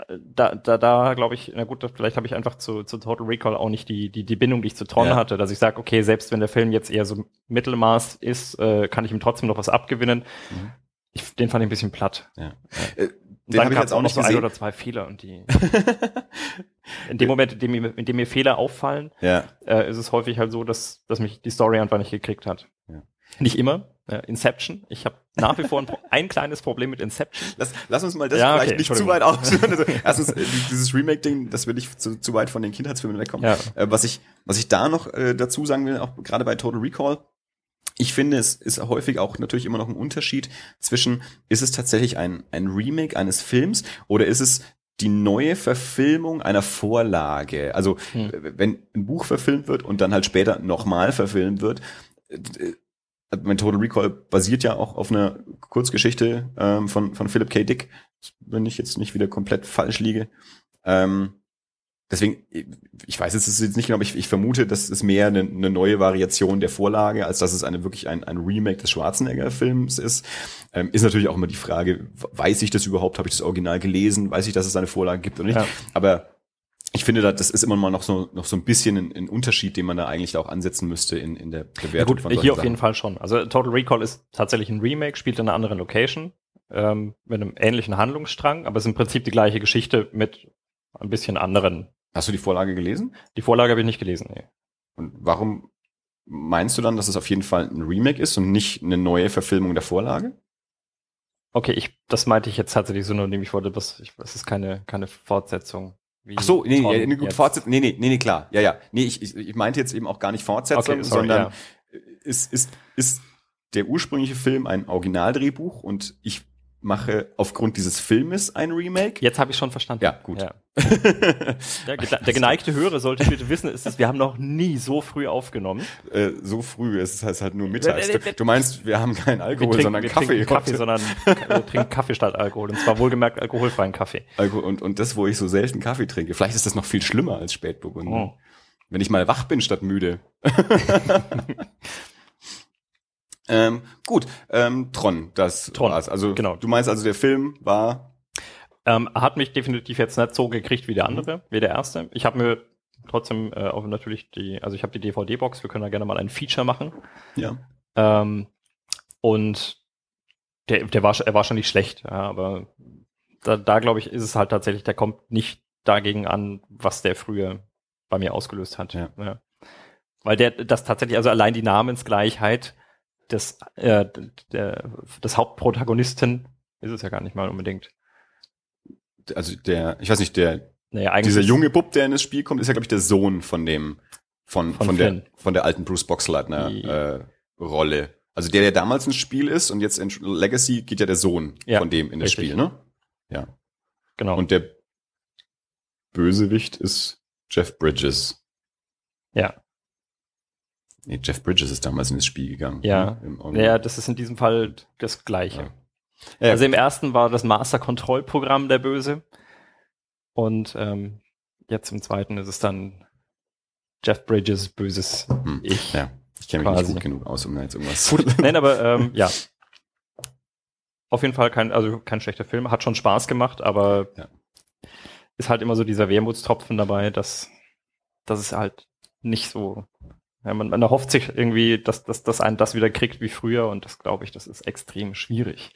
da, da, da glaube ich, na gut, vielleicht habe ich einfach zu, zu Total Recall auch nicht die, die, die Bindung, die ich zu Tron ja. hatte, dass ich sage, okay, selbst wenn der Film jetzt eher so Mittelmaß ist, äh, kann ich ihm trotzdem noch was abgewinnen. Mhm. Ich, den fand ich ein bisschen platt. Ja. Äh, den dann gab es auch noch so ein oder zwei Fehler und die *laughs* in dem Moment, in dem, mir, in dem mir Fehler auffallen, ja. äh, ist es häufig halt so, dass, dass mich die Story einfach nicht gekriegt hat. Ja. Nicht immer. Äh, Inception. Ich habe nach wie vor ein, ein, kleines Problem mit Inception. Lass, lass uns mal das ja, vielleicht okay, nicht zu weit ausführen. *laughs* Also, erstens, äh, dieses Remake-Ding, das will ich zu, zu weit von den Kindheitsfilmen wegkommen. Ja. Äh, was ich, was ich da noch äh, dazu sagen will, auch gerade bei Total Recall, ich finde, es ist häufig auch natürlich immer noch ein Unterschied zwischen, ist es tatsächlich ein, ein Remake eines Films oder ist es die neue Verfilmung einer Vorlage. Also hm. wenn ein Buch verfilmt wird und dann halt später nochmal verfilmt wird, äh, mein Total Recall basiert ja auch auf einer Kurzgeschichte ähm, von, von Philip K. Dick, wenn ich jetzt nicht wieder komplett falsch liege. Ähm, deswegen, ich weiß es jetzt nicht genau, aber ich, ich vermute, dass es mehr eine, eine, neue Variation der Vorlage, als dass es eine wirklich ein, ein Remake des Schwarzenegger-Films ist. Ähm, ist natürlich auch immer die Frage, weiß ich das überhaupt? Habe ich das Original gelesen? Weiß ich, dass es eine Vorlage gibt oder nicht? Ja. Aber ich finde, das ist immer mal noch so, noch so ein bisschen ein, ein Unterschied, den man da eigentlich auch ansetzen müsste in, in der Bewertung ja gut, von Hier auf Sachen. jeden Fall schon. Also Total Recall ist tatsächlich ein Remake, spielt in einer anderen Location, ähm, mit einem ähnlichen Handlungsstrang, aber es ist im Prinzip die gleiche Geschichte mit ein bisschen anderen. Hast du die Vorlage gelesen? Die Vorlage habe ich nicht gelesen, nee. Und warum meinst du dann, dass es auf jeden Fall ein Remake ist und nicht eine neue Verfilmung der Vorlage? Okay, ich, das meinte ich jetzt tatsächlich so nur, indem ich wollte, dass ich, das ist keine, keine Fortsetzung. Ach so, nee, nee, nee, gut, Fortsetzung, nee, nee, nee, nee, klar, ja, ja. Nee, ich, ich, ich meinte jetzt eben auch gar nicht Fortsetzung, okay, sorry, sondern ja. ist, ist, ist der ursprüngliche Film ein Originaldrehbuch und ich mache aufgrund dieses Filmes ein Remake. Jetzt habe ich schon verstanden. Ja, gut. Ja. *laughs* der, der, geneigte Hörer sollte bitte wissen, ist es, wir haben noch nie so früh aufgenommen. Äh, so früh, es heißt halt nur mittags. Du, du meinst, wir haben keinen Alkohol, trinken, sondern Kaffee. Kaffee, sondern *laughs* wir trinken Kaffee statt Alkohol. Und zwar wohlgemerkt alkoholfreien Kaffee. Alkohol, und, und das, wo ich so selten Kaffee trinke. Vielleicht ist das noch viel schlimmer als Spätburgunder. Oh. Wenn ich mal wach bin statt müde. *laughs* Ähm, gut, ähm, Tron, das Tron, war's. Also genau. du meinst also, der Film war. Ähm, hat mich definitiv jetzt nicht so gekriegt wie der andere, mhm. wie der erste. Ich habe mir trotzdem äh, auch natürlich die, also ich habe die DVD-Box, wir können da gerne mal ein Feature machen. Ja. Ähm, und der, der war, er war schon nicht schlecht, ja, aber da, da glaube ich, ist es halt tatsächlich, der kommt nicht dagegen an, was der früher bei mir ausgelöst hat. Ja. ja. Weil der, das tatsächlich, also allein die Namensgleichheit, des, äh, der, des Hauptprotagonisten ist es ja gar nicht mal unbedingt. Also der, ich weiß nicht, der, naja, dieser junge Bub, der in das Spiel kommt, ist ja, glaube ich, der Sohn von dem, von, von, von der, von der alten Bruce Boxleitner äh, Rolle. Also der, der damals ins Spiel ist und jetzt in Legacy geht ja der Sohn ja, von dem in das richtig. Spiel, ne? Ja. Genau. Und der Bösewicht ist Jeff Bridges. Ja. Nee, Jeff Bridges ist damals in das Spiel gegangen. Ja. Ne? Ja, das ist in diesem Fall das Gleiche. Ja. Also im ersten war das Master Control Programm der Böse. Und ähm, jetzt im zweiten ist es dann Jeff Bridges böses hm. Ich. Ja, ich kenne mich quasi. nicht gut genug aus, um da jetzt irgendwas *laughs* zu Nein, aber ähm, ja. Auf jeden Fall kein, also kein schlechter Film. Hat schon Spaß gemacht, aber ja. ist halt immer so dieser Wermutstropfen dabei, dass, dass es halt nicht so ja, man, man erhofft sich irgendwie, dass, dass, dass einen das wieder kriegt wie früher und das glaube ich, das ist extrem schwierig.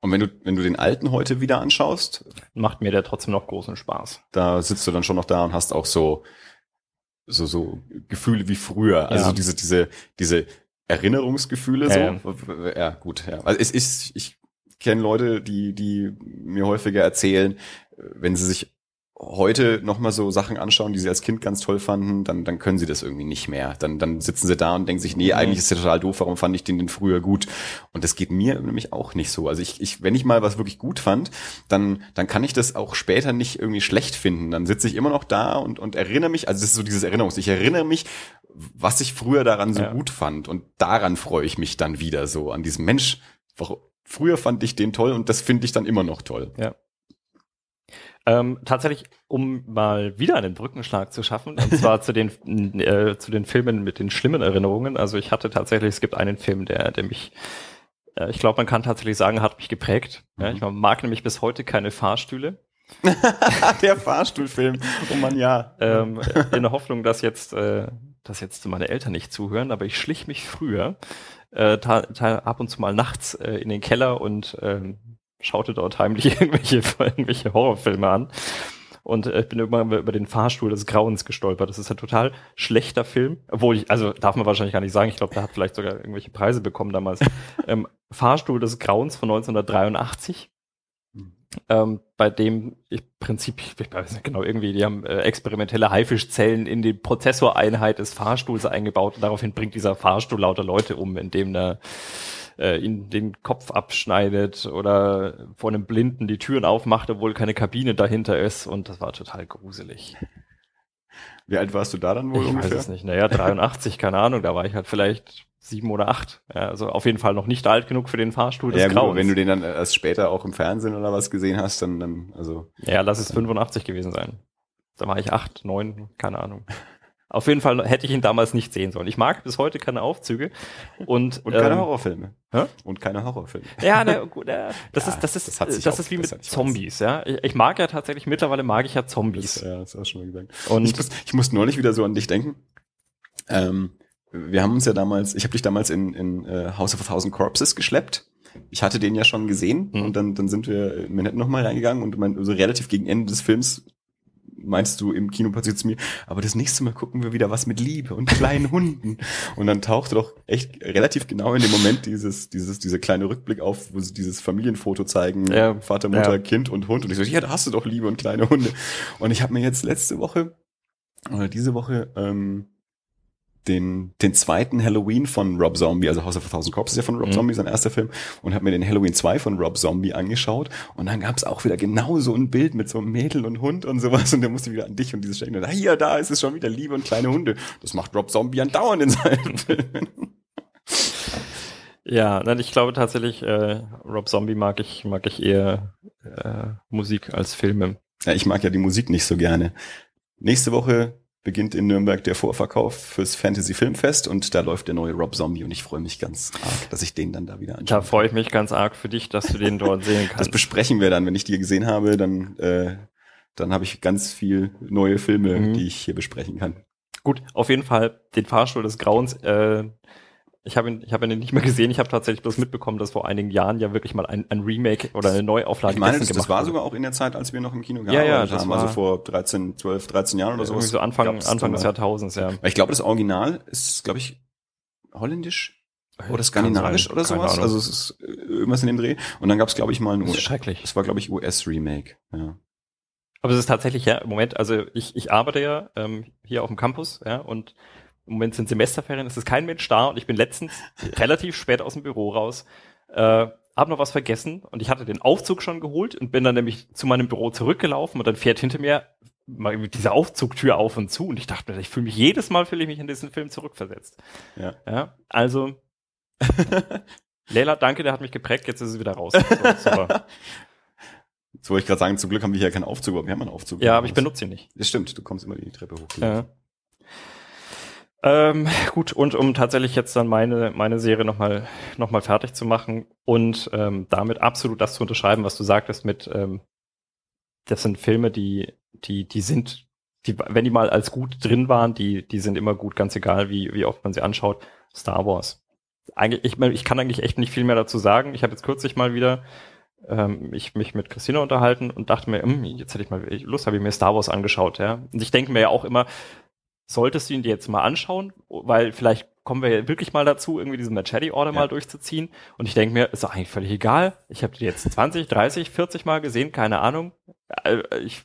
Und wenn du, wenn du den alten heute wieder anschaust, macht mir der trotzdem noch großen Spaß. Da sitzt du dann schon noch da und hast auch so, so, so Gefühle wie früher. Also ja. diese, diese, diese Erinnerungsgefühle ja, so. Ja. ja, gut, ja. Also es ist, ich kenne Leute, die, die mir häufiger erzählen, wenn sie sich heute nochmal so Sachen anschauen, die sie als Kind ganz toll fanden, dann, dann können sie das irgendwie nicht mehr. Dann, dann sitzen sie da und denken sich, nee, mhm. eigentlich ist der total doof, warum fand ich den denn früher gut? Und das geht mir nämlich auch nicht so. Also ich, ich wenn ich mal was wirklich gut fand, dann, dann kann ich das auch später nicht irgendwie schlecht finden. Dann sitze ich immer noch da und, und erinnere mich, also das ist so dieses Erinnerungs, ich erinnere mich, was ich früher daran so ja. gut fand und daran freue ich mich dann wieder so, an diesem Mensch, früher fand ich den toll und das finde ich dann immer noch toll. Ja. Ähm, tatsächlich, um mal wieder einen Brückenschlag zu schaffen, und *laughs* zwar zu den äh, zu den Filmen mit den schlimmen Erinnerungen. Also ich hatte tatsächlich, es gibt einen Film, der, der mich, äh, ich glaube, man kann tatsächlich sagen, hat mich geprägt. Mhm. Ja, ich mag nämlich bis heute keine Fahrstühle. *laughs* der Fahrstuhlfilm, oh man ja. Ähm, in der Hoffnung, dass jetzt, äh, dass jetzt meine Eltern nicht zuhören, aber ich schlich mich früher äh, ab und zu mal nachts äh, in den Keller und ähm, schaute dort heimlich *laughs* irgendwelche, irgendwelche Horrorfilme an. Und äh, ich bin irgendwann über den Fahrstuhl des Grauens gestolpert. Das ist ein total schlechter Film. Obwohl ich, also darf man wahrscheinlich gar nicht sagen, ich glaube, der hat vielleicht sogar irgendwelche Preise bekommen damals. *laughs* ähm, Fahrstuhl des Grauens von 1983. Ähm, bei dem im Prinzip, ich weiß nicht genau, irgendwie, die haben äh, experimentelle Haifischzellen in die Prozessoreinheit des Fahrstuhls eingebaut und daraufhin bringt dieser Fahrstuhl lauter Leute um, indem da äh, ihn den Kopf abschneidet oder vor einem Blinden die Türen aufmacht, obwohl keine Kabine dahinter ist und das war total gruselig. Wie alt warst du da dann wohl ich ungefähr? weiß es nicht. Naja, 83, keine Ahnung, da war ich halt vielleicht sieben oder acht. Ja, also auf jeden Fall noch nicht alt genug für den Fahrstuhl des Ja, gut, Grauens. wenn du den dann erst später auch im Fernsehen oder was gesehen hast, dann, dann also ja, lass es 85 gewesen sein. Da war ich acht, neun, keine Ahnung. Auf jeden Fall hätte ich ihn damals nicht sehen sollen. Ich mag bis heute keine Aufzüge und und keine ähm, Horrorfilme. hä? Und keine Horrorfilme. Ja, na, gut, äh, das Ja, ist das ist das das auch ist wie mit. Zombies, ja. Ich, ich mag ja tatsächlich mittlerweile mag ich ja Zombies. Das, ja, das hast du schon mal gesagt. und ich, muss, ich muss neulich wieder so an dich denken. Ähm, wir haben uns ja damals, ich habe dich damals in, in äh, House of a Thousand Corpses geschleppt. Ich hatte den ja schon gesehen Mhm. und dann, dann sind wir in Manhattan nochmal reingegangen und mein, also relativ gegen Ende des Films meinst du im Kino passiert zu mir, aber das nächste Mal gucken wir wieder was mit Liebe und kleinen Hunden. *laughs* Und dann tauchte doch echt relativ genau in dem Moment dieses, dieses, dieser kleine Rückblick auf, wo sie dieses Familienfoto zeigen, Ja. Vater, Mutter, Ja. Kind und Hund. Und ich so, ja, da hast du doch Liebe und kleine Hunde. Und ich habe mir jetzt letzte Woche oder diese Woche ähm, den, den zweiten Halloween von Rob Zombie, also House of a Thousand Corpses ist ja von Rob Mhm. Zombie, sein erster Film, und habe mir den Halloween 2 von Rob Zombie angeschaut. Und dann gab es auch wieder genau so ein Bild mit so einem Mädel und Hund und sowas. Und der musste wieder an dich und dieses Stecken. Und hier, da ist es schon wieder Liebe und kleine Hunde. Das macht Rob Zombie andauernd in seinen *laughs* Filmen. ja, nein, ich glaube tatsächlich, äh, Rob Zombie mag ich mag ich eher äh, Musik als Filme. Ja, ich mag ja die Musik nicht so gerne. Nächste Woche beginnt in Nürnberg der Vorverkauf fürs Fantasy Filmfest und da läuft der neue Rob Zombie und ich freue mich ganz arg, dass ich den dann da wieder anschaue. Da freue ich mich ganz arg für dich, dass du den dort sehen *laughs* Das kannst. besprechen wir dann, wenn ich die gesehen habe, dann, äh, dann habe ich ganz viel neue Filme, Mhm. die ich hier besprechen kann. Gut, auf jeden Fall den Fahrstuhl des Grauens. Äh, ich habe ihn, ich habe ihn nicht mehr gesehen. Ich habe tatsächlich bloß mitbekommen, dass vor einigen Jahren ja wirklich mal ein, ein Remake oder eine Neuauflage Ich meine, das, das war wurde. sogar auch in der Zeit, als wir noch im Kino Ja, ja, gearbeitet das haben, war- also vor 13, 12, 13 Jahren oder irgendwie sowas. so Anfang, Anfang des. Jahrtausends, ja. Ich glaube, das Original ist, glaube ich, holländisch oder skandinavisch oder sowas. Also es ist äh, irgendwas in dem Dreh. Und dann gab es, glaube ich, mal ein US. schrecklich. Das war, glaube ich, US-Remake. Ja. Aber es ist tatsächlich, ja, im Moment, also ich, ich arbeite ja ähm, hier auf dem Campus, ja, und im Moment sind Semesterferien, es ist kein Mensch da und ich bin letztens relativ spät aus dem Büro raus, äh, hab noch was vergessen und ich hatte den Aufzug schon geholt und bin dann nämlich zu meinem Büro zurückgelaufen und dann fährt hinter mir mal diese Aufzugtür auf und zu und ich dachte mir, ich fühle mich jedes Mal, fühle ich mich in diesen Film zurückversetzt. Ja. Ja, also *laughs* Leila, danke, der hat mich geprägt, jetzt ist es wieder raus. So, super. *laughs* Jetzt wollte ich gerade sagen, zum Glück haben wir hier keinen Aufzug, aber wir haben einen Aufzug. Ja, aber ich benutze ihn nicht. Das stimmt, du kommst immer die Treppe hoch. Ja. Ähm, gut, und um tatsächlich jetzt dann meine, meine Serie nochmal noch mal fertig zu machen und ähm, damit absolut das zu unterschreiben, was du sagtest mit, ähm, das sind Filme, die, die, die sind, die, wenn die mal als gut drin waren, die, die sind immer gut, ganz egal, wie, wie oft man sie anschaut. Star Wars. Eigentlich, ich, ich kann eigentlich echt nicht viel mehr dazu sagen. Ich habe jetzt kürzlich mal wieder ähm, ich mich mit Christina unterhalten und dachte mir, hm, jetzt hätte ich mal Lust, habe ich mir Star Wars angeschaut, ja. Und ich denke mir ja auch immer, solltest du ihn dir jetzt mal anschauen, weil vielleicht kommen wir ja wirklich mal dazu, irgendwie diesen Machete Order Ja. mal durchzuziehen. Und ich denke mir, ist doch eigentlich völlig egal. Ich habe den jetzt 20, 30, 40 Mal gesehen, keine Ahnung. Äh, Ich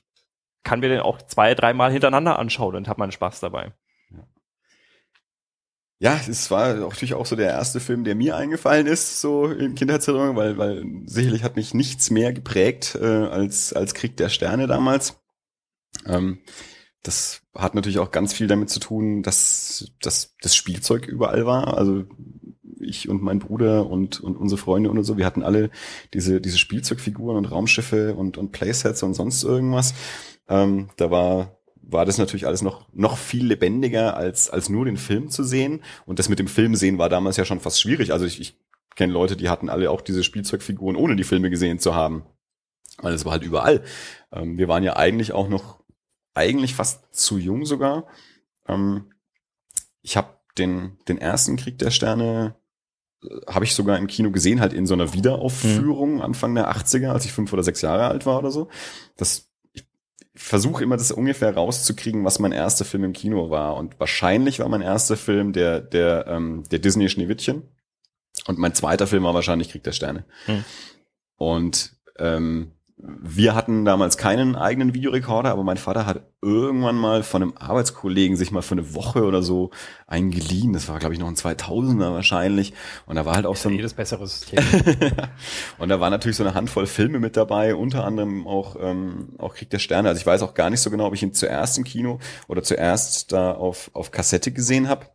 kann mir den auch zwei, dreimal hintereinander anschauen und habe meinen Spaß dabei. Ja, es war natürlich auch so der erste Film, der mir eingefallen ist, so in Kindheitserinnerung, weil, weil sicherlich hat mich nichts mehr geprägt äh, als, als Krieg der Sterne damals. Ähm, das hat natürlich auch ganz viel damit zu tun, dass, dass das Spielzeug überall war. Also ich und mein Bruder und, und unsere Freunde und so, wir hatten alle diese, diese Spielzeugfiguren und Raumschiffe und, und Playsets und sonst irgendwas. Ähm, da war war das natürlich alles noch, noch viel lebendiger, als, als nur den Film zu sehen. Und das mit dem Film sehen war damals ja schon fast schwierig. Also ich, ich kenne Leute, die hatten alle auch diese Spielzeugfiguren, ohne die Filme gesehen zu haben. Weil es war halt überall. Ähm, wir waren ja eigentlich auch noch, eigentlich fast zu jung sogar. Ähm, ich habe den, den ersten Krieg der Sterne äh, habe ich sogar im Kino gesehen, halt in so einer Wiederaufführung Anfang der 80er, als ich fünf oder sechs Jahre alt war oder so. Das ich versuche immer das ungefähr rauszukriegen, was mein erster Film im Kino war. Und wahrscheinlich war mein erster Film der, der, ähm, der Disney Schneewittchen. Und mein zweiter Film war wahrscheinlich Krieg der Sterne. Hm. Und ähm, wir hatten damals keinen eigenen Videorekorder, aber mein Vater hat irgendwann mal von einem Arbeitskollegen sich mal für eine Woche oder so einen geliehen. Das war, glaube ich, noch ein 2000er wahrscheinlich. Und da war halt auch so ein... Jedes bessere System. *laughs* und da war natürlich so eine Handvoll Filme mit dabei, unter anderem auch, ähm, auch Krieg der Sterne. Also ich weiß auch gar nicht so genau, ob ich ihn zuerst im Kino oder zuerst da auf, auf Kassette gesehen habe.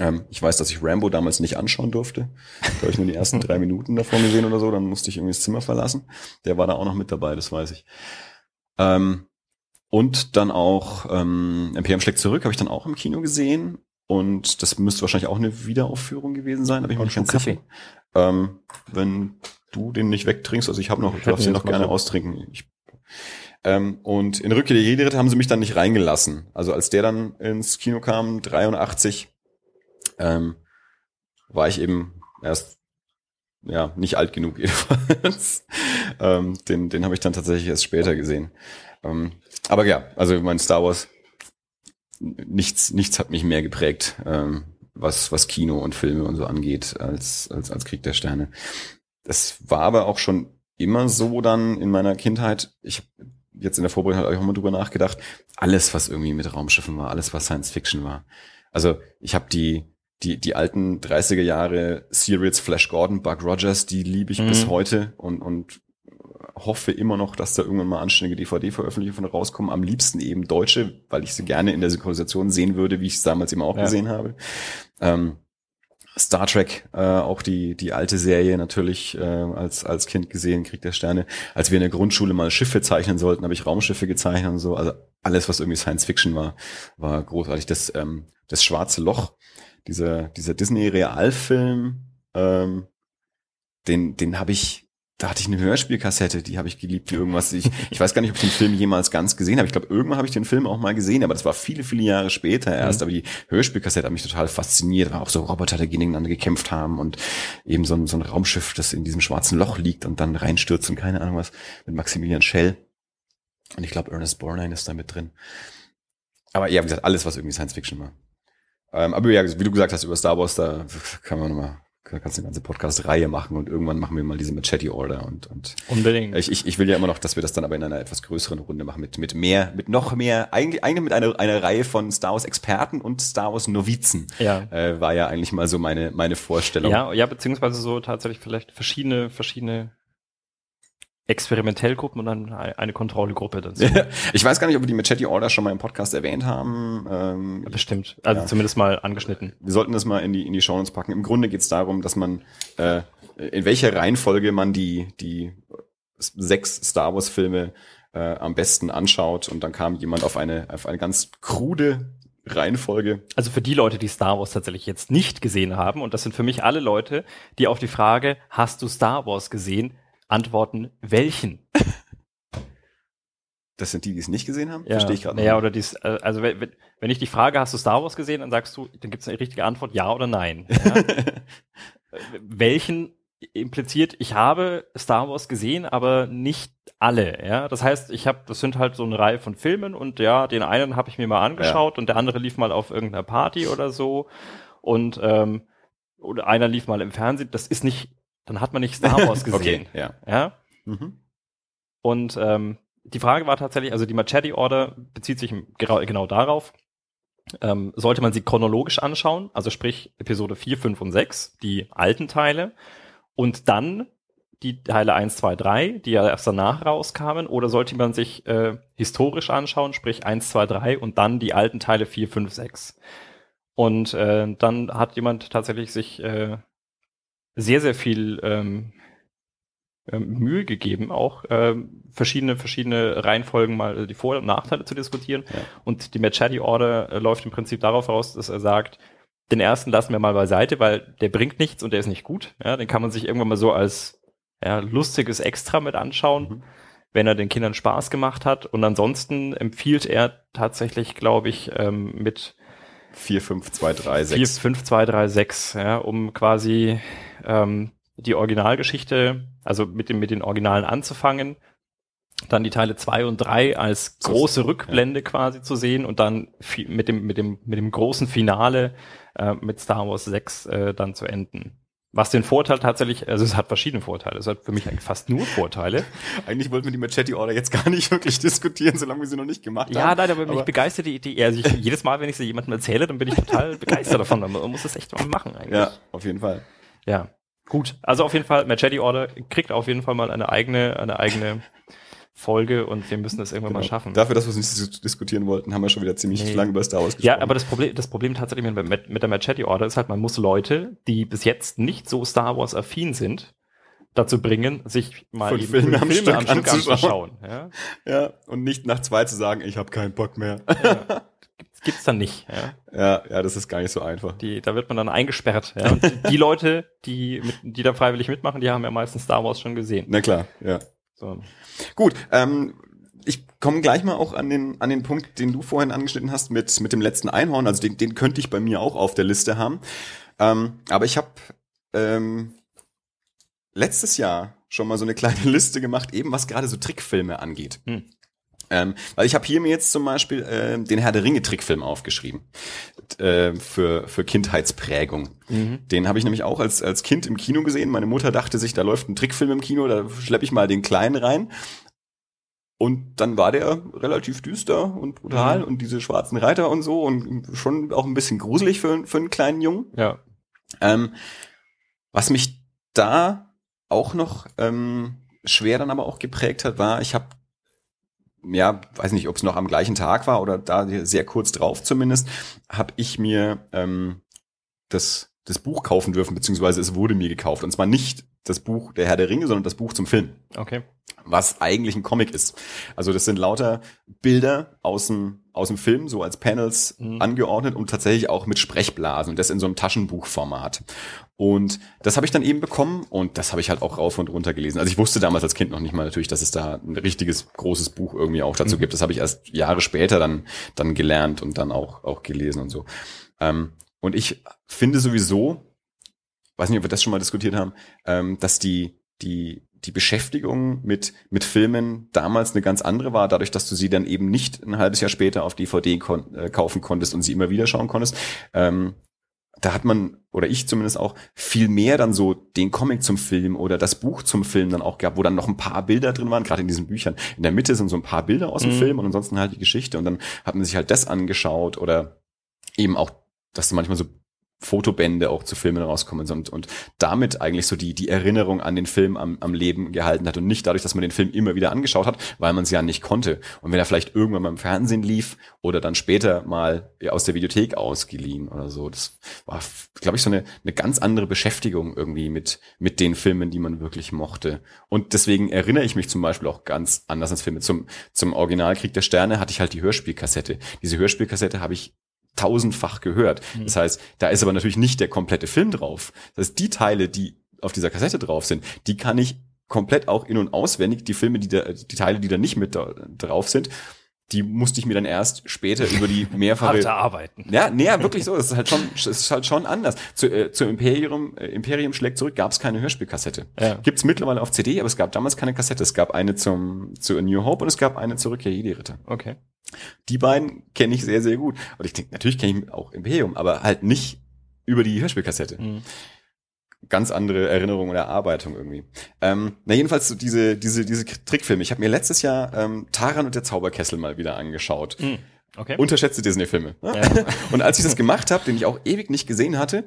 Ähm, ich weiß, dass ich Rambo damals nicht anschauen durfte. Da habe ich nur die ersten *laughs* drei Minuten davon gesehen oder so. Dann musste ich irgendwie das Zimmer verlassen. Der war da auch noch mit dabei, das weiß ich. Ähm, und dann auch ähm, MPM schlägt zurück, habe ich dann auch im Kino gesehen. Und das müsste wahrscheinlich auch eine Wiederaufführung gewesen sein, aber ich nicht ganz sicher. Ähm, wenn du den nicht wegtrinkst, also ich habe noch, ich darf sie noch gerne so. austrinken. Ich, ähm, und in Rückkehr der jedi haben sie mich dann nicht reingelassen. Also als der dann ins Kino kam, 83, ähm, war ich eben erst ja nicht alt genug *laughs* jedenfalls. ähm, den den habe ich dann tatsächlich erst später gesehen. Ähm, aber ja, also mein Star Wars nichts nichts hat mich mehr geprägt, ähm, was was Kino und Filme und so angeht als als als Krieg der Sterne. Das war aber auch schon immer so dann in meiner Kindheit. Ich jetzt in der Vorbereitung habe ich auch mal drüber nachgedacht. Alles was irgendwie mit Raumschiffen war, alles was Science Fiction war. Also ich habe die die, die alten 30er Jahre Serials Flash Gordon, Buck Rogers, die liebe ich mhm. bis heute und, und hoffe immer noch, dass da irgendwann mal anständige DVD-Veröffentlichungen rauskommen. Am liebsten eben deutsche, weil ich sie gerne in der Synchronisation sehen würde, wie ich es damals immer auch ja. gesehen habe. Ähm, Star Trek, äh, auch die die alte Serie natürlich äh, als als Kind gesehen, Krieg der Sterne. Als wir in der Grundschule mal Schiffe zeichnen sollten, habe ich Raumschiffe gezeichnet und so. Also alles, was irgendwie Science Fiction war, war großartig. Das ähm, das Schwarze Loch dieser, dieser Disney-Realfilm, ähm, den, den habe ich, da hatte ich eine Hörspielkassette, die habe ich geliebt wie irgendwas. Ich, ich weiß gar nicht, ob ich den Film jemals ganz gesehen habe. Ich glaube, irgendwann habe ich den Film auch mal gesehen, aber das war viele, viele Jahre später erst. Mhm. Aber die Hörspielkassette hat mich total fasziniert. War auch so Roboter, die gegeneinander gekämpft haben und eben so ein, so ein Raumschiff, das in diesem schwarzen Loch liegt und dann reinstürzt und keine Ahnung was mit Maximilian Schell. Und ich glaube, Ernest Borgnine ist da mit drin. Aber ja, wie gesagt, alles, was irgendwie Science Fiction war. Ähm, aber ja, wie du gesagt hast, über Star Wars, da kann man nochmal kannst du eine ganze Podcast-Reihe machen und irgendwann machen wir mal diese Machete-Order und, und unbedingt. Ich, ich, ich will ja immer noch, dass wir das dann aber in einer etwas größeren Runde machen mit mit mehr, mit noch mehr, eigentlich, eigentlich mit einer einer Reihe von Star Wars Experten und Star Wars Novizen. Ja, äh, war ja eigentlich mal so meine meine Vorstellung. Ja, ja, beziehungsweise so tatsächlich vielleicht verschiedene verschiedene Experimentellgruppen und dann eine Kontrollgruppe dazu. *laughs* ich weiß gar nicht, ob wir die Machete Order schon mal im Podcast erwähnt haben. Ähm, Bestimmt. Also ja. zumindest mal angeschnitten. Wir sollten das mal in die, in die Show Notes packen. Im Grunde geht es darum, dass man, äh, in welcher Reihenfolge man die, die sechs Star Wars Filme äh, am besten anschaut. Und dann kam jemand auf eine, auf eine ganz krude Reihenfolge. Also für die Leute, die Star Wars tatsächlich jetzt nicht gesehen haben, und das sind für mich alle Leute, die auf die Frage, hast du Star Wars gesehen, antworten, welchen? Das sind die, die es nicht gesehen haben? Ja. Verstehe ich gerade naja, oder dies, äh, also wenn, wenn ich dich frage, hast du Star Wars gesehen, dann sagst du, dann gibt es eine richtige Antwort, ja oder nein. *laughs* Ja? welchen impliziert, ich habe Star Wars gesehen, aber nicht alle, ja. Das heißt, ich habe, das sind halt so eine Reihe von Filmen und ja, den einen habe ich mir mal angeschaut ja. und der andere lief mal auf irgendeiner Party oder so und ähm, oder einer lief mal im Fernsehen. Das ist nicht dann hat man nicht Star Wars *laughs* gesehen. okay, ja. ja? Mhm. Und ähm, die Frage war tatsächlich, also die Machete Order bezieht sich genau, genau darauf, ähm, sollte man sie chronologisch anschauen, also sprich Episode 4, 5 und 6, die alten Teile, und dann die Teile 1, 2, 3, die ja erst danach rauskamen, oder sollte man sich äh, historisch anschauen, sprich 1, 2, 3 und dann die alten Teile 4, 5, 6. Und äh, dann hat jemand tatsächlich sich äh, sehr, sehr viel ähm, ähm, Mühe gegeben, auch ähm, verschiedene, verschiedene Reihenfolgen mal also die Vor- und Nachteile zu diskutieren. Ja. Und die Machete Order äh, läuft im Prinzip darauf aus, dass er sagt, den ersten lassen wir mal beiseite, weil der bringt nichts und der ist nicht gut. Ja, den kann man sich irgendwann mal so als ja, lustiges Extra mit anschauen, mhm. wenn er den Kindern Spaß gemacht hat. Und ansonsten empfiehlt er tatsächlich, glaube ich, ähm, mit 4, 5, 2, 3, 6. 4, 5, 2, 3, 6, ja, um quasi ähm, die Originalgeschichte, also mit, dem, mit den Originalen anzufangen, dann die Teile zwei und drei als große Rückblende ja. quasi zu sehen und dann mit dem, mit dem, mit dem großen Finale äh, mit Star Wars 6 äh, dann zu enden. Was den Vorteil tatsächlich, also es hat verschiedene Vorteile. Es hat für mich eigentlich fast nur Vorteile. *laughs* Eigentlich wollten wir die Machete Order jetzt gar nicht wirklich diskutieren, solange wir sie noch nicht gemacht Ja, haben. nein, aber mich begeistert die Idee. Also ich, jedes Mal, wenn ich sie jemandem erzähle, dann bin ich total *laughs* begeistert davon. Man muss das echt mal machen eigentlich. Ja, auf jeden Fall. Ja. Gut. Also auf jeden Fall, Machete Order kriegt auf jeden Fall mal eine eigene, eine eigene Folge und wir müssen das irgendwann mal Genau. schaffen. Dafür, dass wir es nicht dis- diskutieren wollten, haben wir schon wieder ziemlich Nee. lange über Star Wars gesprochen. Ja, aber das Problem, das Problem tatsächlich mit, mit, der Machete Order ist halt, man muss Leute, die bis jetzt nicht so Star Wars affin sind, dazu bringen, sich mal Fünf eben Filme fünf am Stück anzuschauen. anzuschauen. Ja? Ja, und nicht nach zwei zu sagen, ich habe keinen Bock mehr. Gibt's, gibt's dann nicht. Ja? Ja, ja, das ist gar nicht so einfach. Die, da wird man dann eingesperrt. Ja? Und die, die Leute, die, mit, die da freiwillig mitmachen, die haben ja meistens Star Wars schon gesehen. Na klar, ja. So. Gut, ähm, ich komme gleich mal auch an den, an den Punkt, den du vorhin angeschnitten hast mit, mit dem letzten Einhorn. Also den, den könnte ich bei mir auch auf der Liste haben. Ähm, aber ich habe ähm, letztes Jahr schon mal so eine kleine *laughs* Liste gemacht, eben was gerade so Trickfilme angeht. Hm. Ähm, weil ich habe hier mir jetzt zum Beispiel äh, den Herr der Ringe Trickfilm aufgeschrieben äh, für, für Kindheitsprägung. Mhm. Den habe ich nämlich auch als, als Kind im Kino gesehen. Meine Mutter dachte sich, da läuft ein Trickfilm im Kino, da schleppe ich mal den Kleinen rein. Und dann war der relativ düster und brutal Mhm. und diese schwarzen Reiter und so und schon auch ein bisschen gruselig für, für einen kleinen Jungen. Ja. Ähm, was mich da auch noch ähm, schwer dann aber auch geprägt hat, war, ich habe ja, weiß nicht, ob es noch am gleichen Tag war oder da sehr kurz drauf zumindest, habe ich mir ähm, das, das Buch kaufen dürfen, beziehungsweise es wurde mir gekauft. Und zwar nicht das Buch Der Herr der Ringe, sondern das Buch zum Film Okay. was eigentlich ein Comic ist. Also das sind lauter Bilder aus dem, aus dem Film, so als Panels Mhm. angeordnet und tatsächlich auch mit Sprechblasen und das in so einem Taschenbuchformat. Und das habe ich dann eben bekommen und das habe ich halt auch rauf und runter gelesen. Also ich wusste damals als Kind noch nicht mal natürlich, dass es da ein richtiges großes Buch irgendwie auch dazu Mhm. gibt. Das habe ich erst Jahre später dann, dann gelernt und dann auch, auch gelesen und so. Ähm, und ich finde sowieso, weiß nicht, ob wir das schon mal diskutiert haben, ähm, dass die, die, die Beschäftigung mit, mit Filmen damals eine ganz andere war, dadurch, dass du sie dann eben nicht ein halbes Jahr später auf DVD kon äh, kaufen konntest und sie immer wieder schauen konntest. Ähm, da hat man, oder ich zumindest auch, viel mehr dann so den Comic zum Film oder das Buch zum Film dann auch gehabt, wo dann noch ein paar Bilder drin waren, gerade in diesen Büchern. In der Mitte sind so ein paar Bilder aus dem Mhm. Film und ansonsten halt die Geschichte und dann hat man sich halt das angeschaut oder eben auch, dass manchmal so Fotobände auch zu Filmen rauskommen sind und damit eigentlich so die, die Erinnerung an den Film am, am Leben gehalten hat und nicht dadurch, dass man den Film immer wieder angeschaut hat, weil man es ja nicht konnte. Und wenn er vielleicht irgendwann mal im Fernsehen lief oder dann später mal aus der Videothek ausgeliehen oder so, das war, glaube ich, so eine, eine ganz andere Beschäftigung irgendwie mit, mit den Filmen, die man wirklich mochte. Und deswegen erinnere ich mich zum Beispiel auch ganz anders ans Filme. Zum, zum Original Krieg der Sterne hatte ich halt die Hörspielkassette. Diese Hörspielkassette habe ich tausendfach gehört. Mhm. Das heißt, da ist aber natürlich nicht der komplette Film drauf. Das heißt, die Teile, die auf dieser Kassette drauf sind, die kann ich komplett auch in- und auswendig. Die Filme, die da, die Teile, die da nicht mit da, drauf sind, die musste ich mir dann erst später über die *laughs* mehrfache Harte Arbeiten. ja, nee, ja, wirklich so. Das ist halt schon, das ist halt schon anders. Zu, äh, zu Imperium, äh, Imperium schlägt zurück, gab es keine Hörspielkassette. Ja. Gibt's mittlerweile auf CD, aber es gab damals keine Kassette. Es gab eine zum zu A New Hope und es gab eine zur Rückkehr Jedi Ritter. Okay. Die beiden kenne ich sehr, sehr gut. Und ich denke, natürlich kenne ich auch Imperium, aber halt nicht über die Hörspielkassette. Mhm. Ganz andere Erinnerung oder Erarbeitung irgendwie. Ähm, na jedenfalls so diese diese diese Trickfilme. Ich habe mir letztes Jahr ähm, Taran und der Zauberkessel mal wieder angeschaut. Mhm. Okay. Unterschätzte Disney-Filme. ne? Ja. *laughs* Und als ich das gemacht habe, den ich auch ewig nicht gesehen hatte,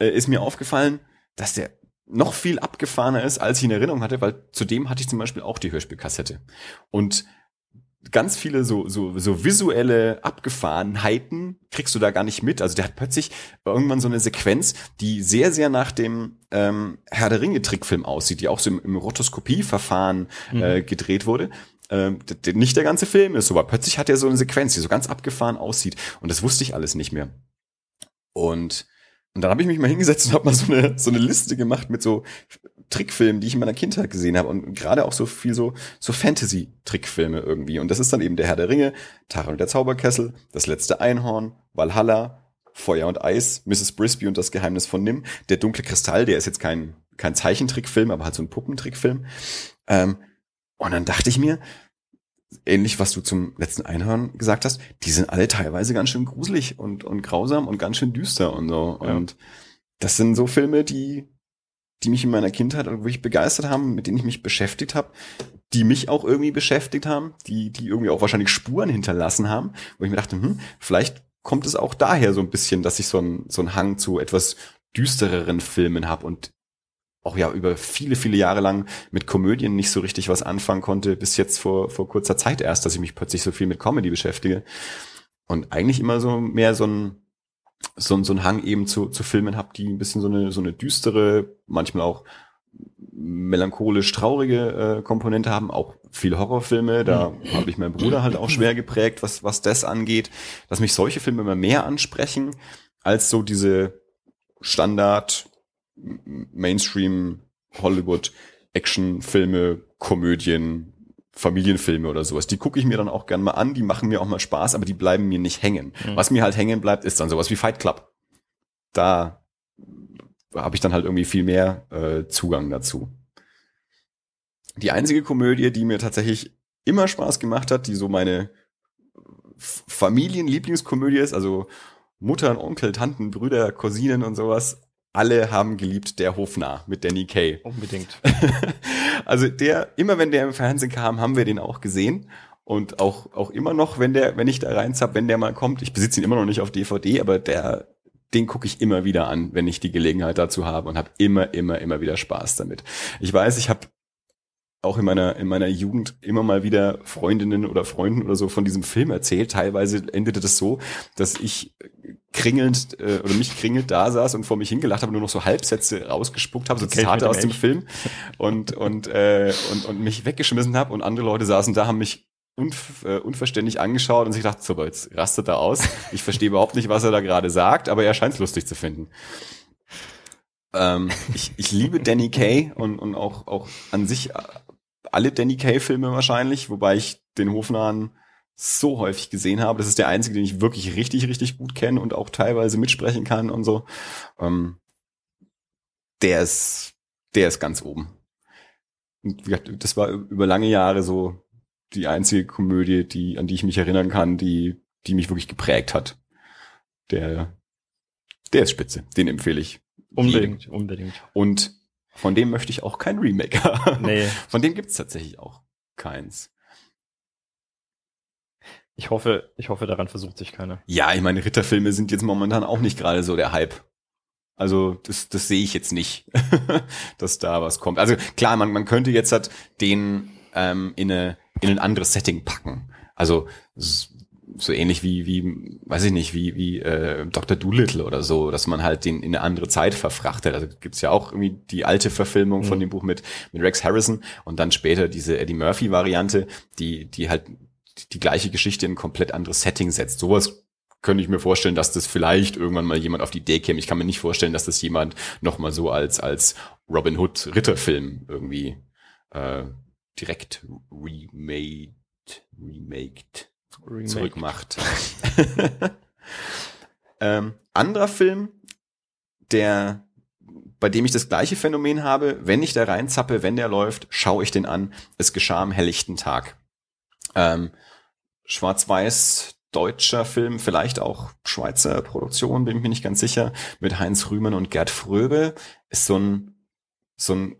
äh, ist mir aufgefallen, dass der noch viel abgefahrener ist, als ich in Erinnerung hatte, weil zudem hatte ich zum Beispiel auch die Hörspielkassette. Und ganz viele so, so, so visuelle Abgefahrenheiten kriegst du da gar nicht mit. Also der hat plötzlich irgendwann so eine Sequenz, die sehr, sehr nach dem ähm, Herr der Ringe-Trickfilm aussieht, die auch so im, im Rotoskopie-Verfahren äh, gedreht wurde. Ähm, nicht der ganze Film ist so, aber plötzlich hat er so eine Sequenz, die so ganz abgefahren aussieht. Und das wusste ich alles nicht mehr. Und, und dann habe ich mich mal hingesetzt und habe mal so eine, so eine Liste gemacht mit so Trickfilmen, die ich in meiner Kindheit gesehen habe und gerade auch so viel so, so Fantasy-Trickfilme irgendwie. Und das ist dann eben der Herr der Ringe, Taran und der Zauberkessel, das letzte Einhorn, Valhalla, Feuer und Eis, Mrs. Brisby und das Geheimnis von Nim, der dunkle Kristall, der ist jetzt kein, kein Zeichentrickfilm, aber halt so ein Puppentrickfilm. Ähm, und dann dachte ich mir, ähnlich was du zum letzten Einhorn gesagt hast, die sind alle teilweise ganz schön gruselig und, und grausam und ganz schön düster und so. Ja. Und das sind so Filme, die, die mich in meiner Kindheit wirklich begeistert haben, mit denen ich mich beschäftigt habe, die mich auch irgendwie beschäftigt haben, die, die irgendwie auch wahrscheinlich Spuren hinterlassen haben, wo ich mir dachte, hm, vielleicht kommt es auch daher so ein bisschen, dass ich so einen so einen Hang zu etwas düstereren Filmen habe und auch ja über viele, viele Jahre lang mit Komödien nicht so richtig was anfangen konnte, bis jetzt vor, vor kurzer Zeit erst, dass ich mich plötzlich so viel mit Comedy beschäftige. Und eigentlich immer so mehr so ein, so, so ein Hang eben zu, zu Filmen habe, die ein bisschen so eine, so eine düstere, manchmal auch melancholisch traurige äh, Komponente haben, auch viele Horrorfilme, da mhm. habe ich meinen Bruder halt auch schwer geprägt, was, was das angeht, dass mich solche Filme immer mehr ansprechen, als so diese Standard Mainstream Hollywood Actionfilme, Komödien, Familienfilme oder sowas. Die gucke ich mir dann auch gern mal an, die machen mir auch mal Spaß, aber die bleiben mir nicht hängen. Mhm. Was mir halt hängen bleibt, ist dann sowas wie Fight Club. Da habe ich dann halt irgendwie viel mehr äh, Zugang dazu. Die einzige Komödie, die mir tatsächlich immer Spaß gemacht hat, die so meine Familienlieblingskomödie ist, also Mutter, Onkel, Tanten, Brüder, Cousinen und sowas, alle haben geliebt der Hofnarr mit Danny Kay. Unbedingt. *laughs* also der, immer wenn der im Fernsehen kam, haben wir den auch gesehen. Und auch, auch immer noch, wenn der, wenn ich da reinzapp, wenn der mal kommt, ich besitze ihn immer noch nicht auf DVD, aber der, den gucke ich immer wieder an, wenn ich die Gelegenheit dazu habe und habe immer, immer, immer wieder Spaß damit. Ich weiß, ich habe auch in meiner, in meiner Jugend immer mal wieder Freundinnen oder Freunden oder so von diesem Film erzählt. Teilweise endete das so, dass ich kringelnd äh, oder mich kringelt da saß und vor mich hingelacht habe, nur noch so Halbsätze rausgespuckt habe, so Zitate aus dem Film *laughs* und und äh, und und mich weggeschmissen habe und andere Leute saßen da, haben mich unv äh, unverständlich angeschaut und sich gedacht, so, jetzt rastet er aus. Ich verstehe überhaupt nicht, was er da gerade sagt, aber er scheint es lustig zu finden. Ähm, ich, ich liebe Danny Kay und, und auch, auch an sich alle Danny Kay-Filme wahrscheinlich, wobei ich den Hofnahen so häufig gesehen habe. Das ist der einzige, den ich wirklich richtig, richtig gut kenne und auch teilweise mitsprechen kann und so. Ähm, der ist, der ist ganz oben. Und das war über lange Jahre so die einzige Komödie, die, an die ich mich erinnern kann, die, die mich wirklich geprägt hat. Der, der ist spitze. Den empfehle ich. Unbedingt, jedem. unbedingt. Und von dem möchte ich auch kein Remake haben. Nee. *laughs* Von dem gibt's tatsächlich auch keins. Ich hoffe, ich hoffe, daran versucht sich keiner. Ja, ich meine, Ritterfilme sind jetzt momentan auch nicht gerade so der Hype. Also das, das sehe ich jetzt nicht, *laughs* dass da was kommt. Also klar, man, man könnte jetzt halt den ähm, in, eine, in ein anderes Setting packen. Also so ähnlich wie, wie, weiß ich nicht, wie, wie äh, Dr. Doolittle oder so, dass man halt den in eine andere Zeit verfrachtet. Also gibt's ja auch irgendwie die alte Verfilmung mhm. von dem Buch mit, mit Rex Harrison und dann später diese Eddie Murphy-Variante, die, die halt die gleiche Geschichte in ein komplett anderes Setting setzt. Sowas könnte ich mir vorstellen, dass das vielleicht irgendwann mal jemand auf die Idee käme. Ich kann mir nicht vorstellen, dass das jemand nochmal so als, als Robin Hood Ritterfilm irgendwie äh, direkt remade, remaked Remake. zurückmacht. *laughs* ähm, anderer Film, der bei dem ich das gleiche Phänomen habe, wenn ich da reinzappe, wenn der läuft, schaue ich den an. Es geschah am helllichten Tag. Ähm, Schwarz-Weiß deutscher Film, vielleicht auch Schweizer Produktion, bin ich mir nicht ganz sicher, mit Heinz Rühmann und Gerd Fröbe, ist so ein, so ein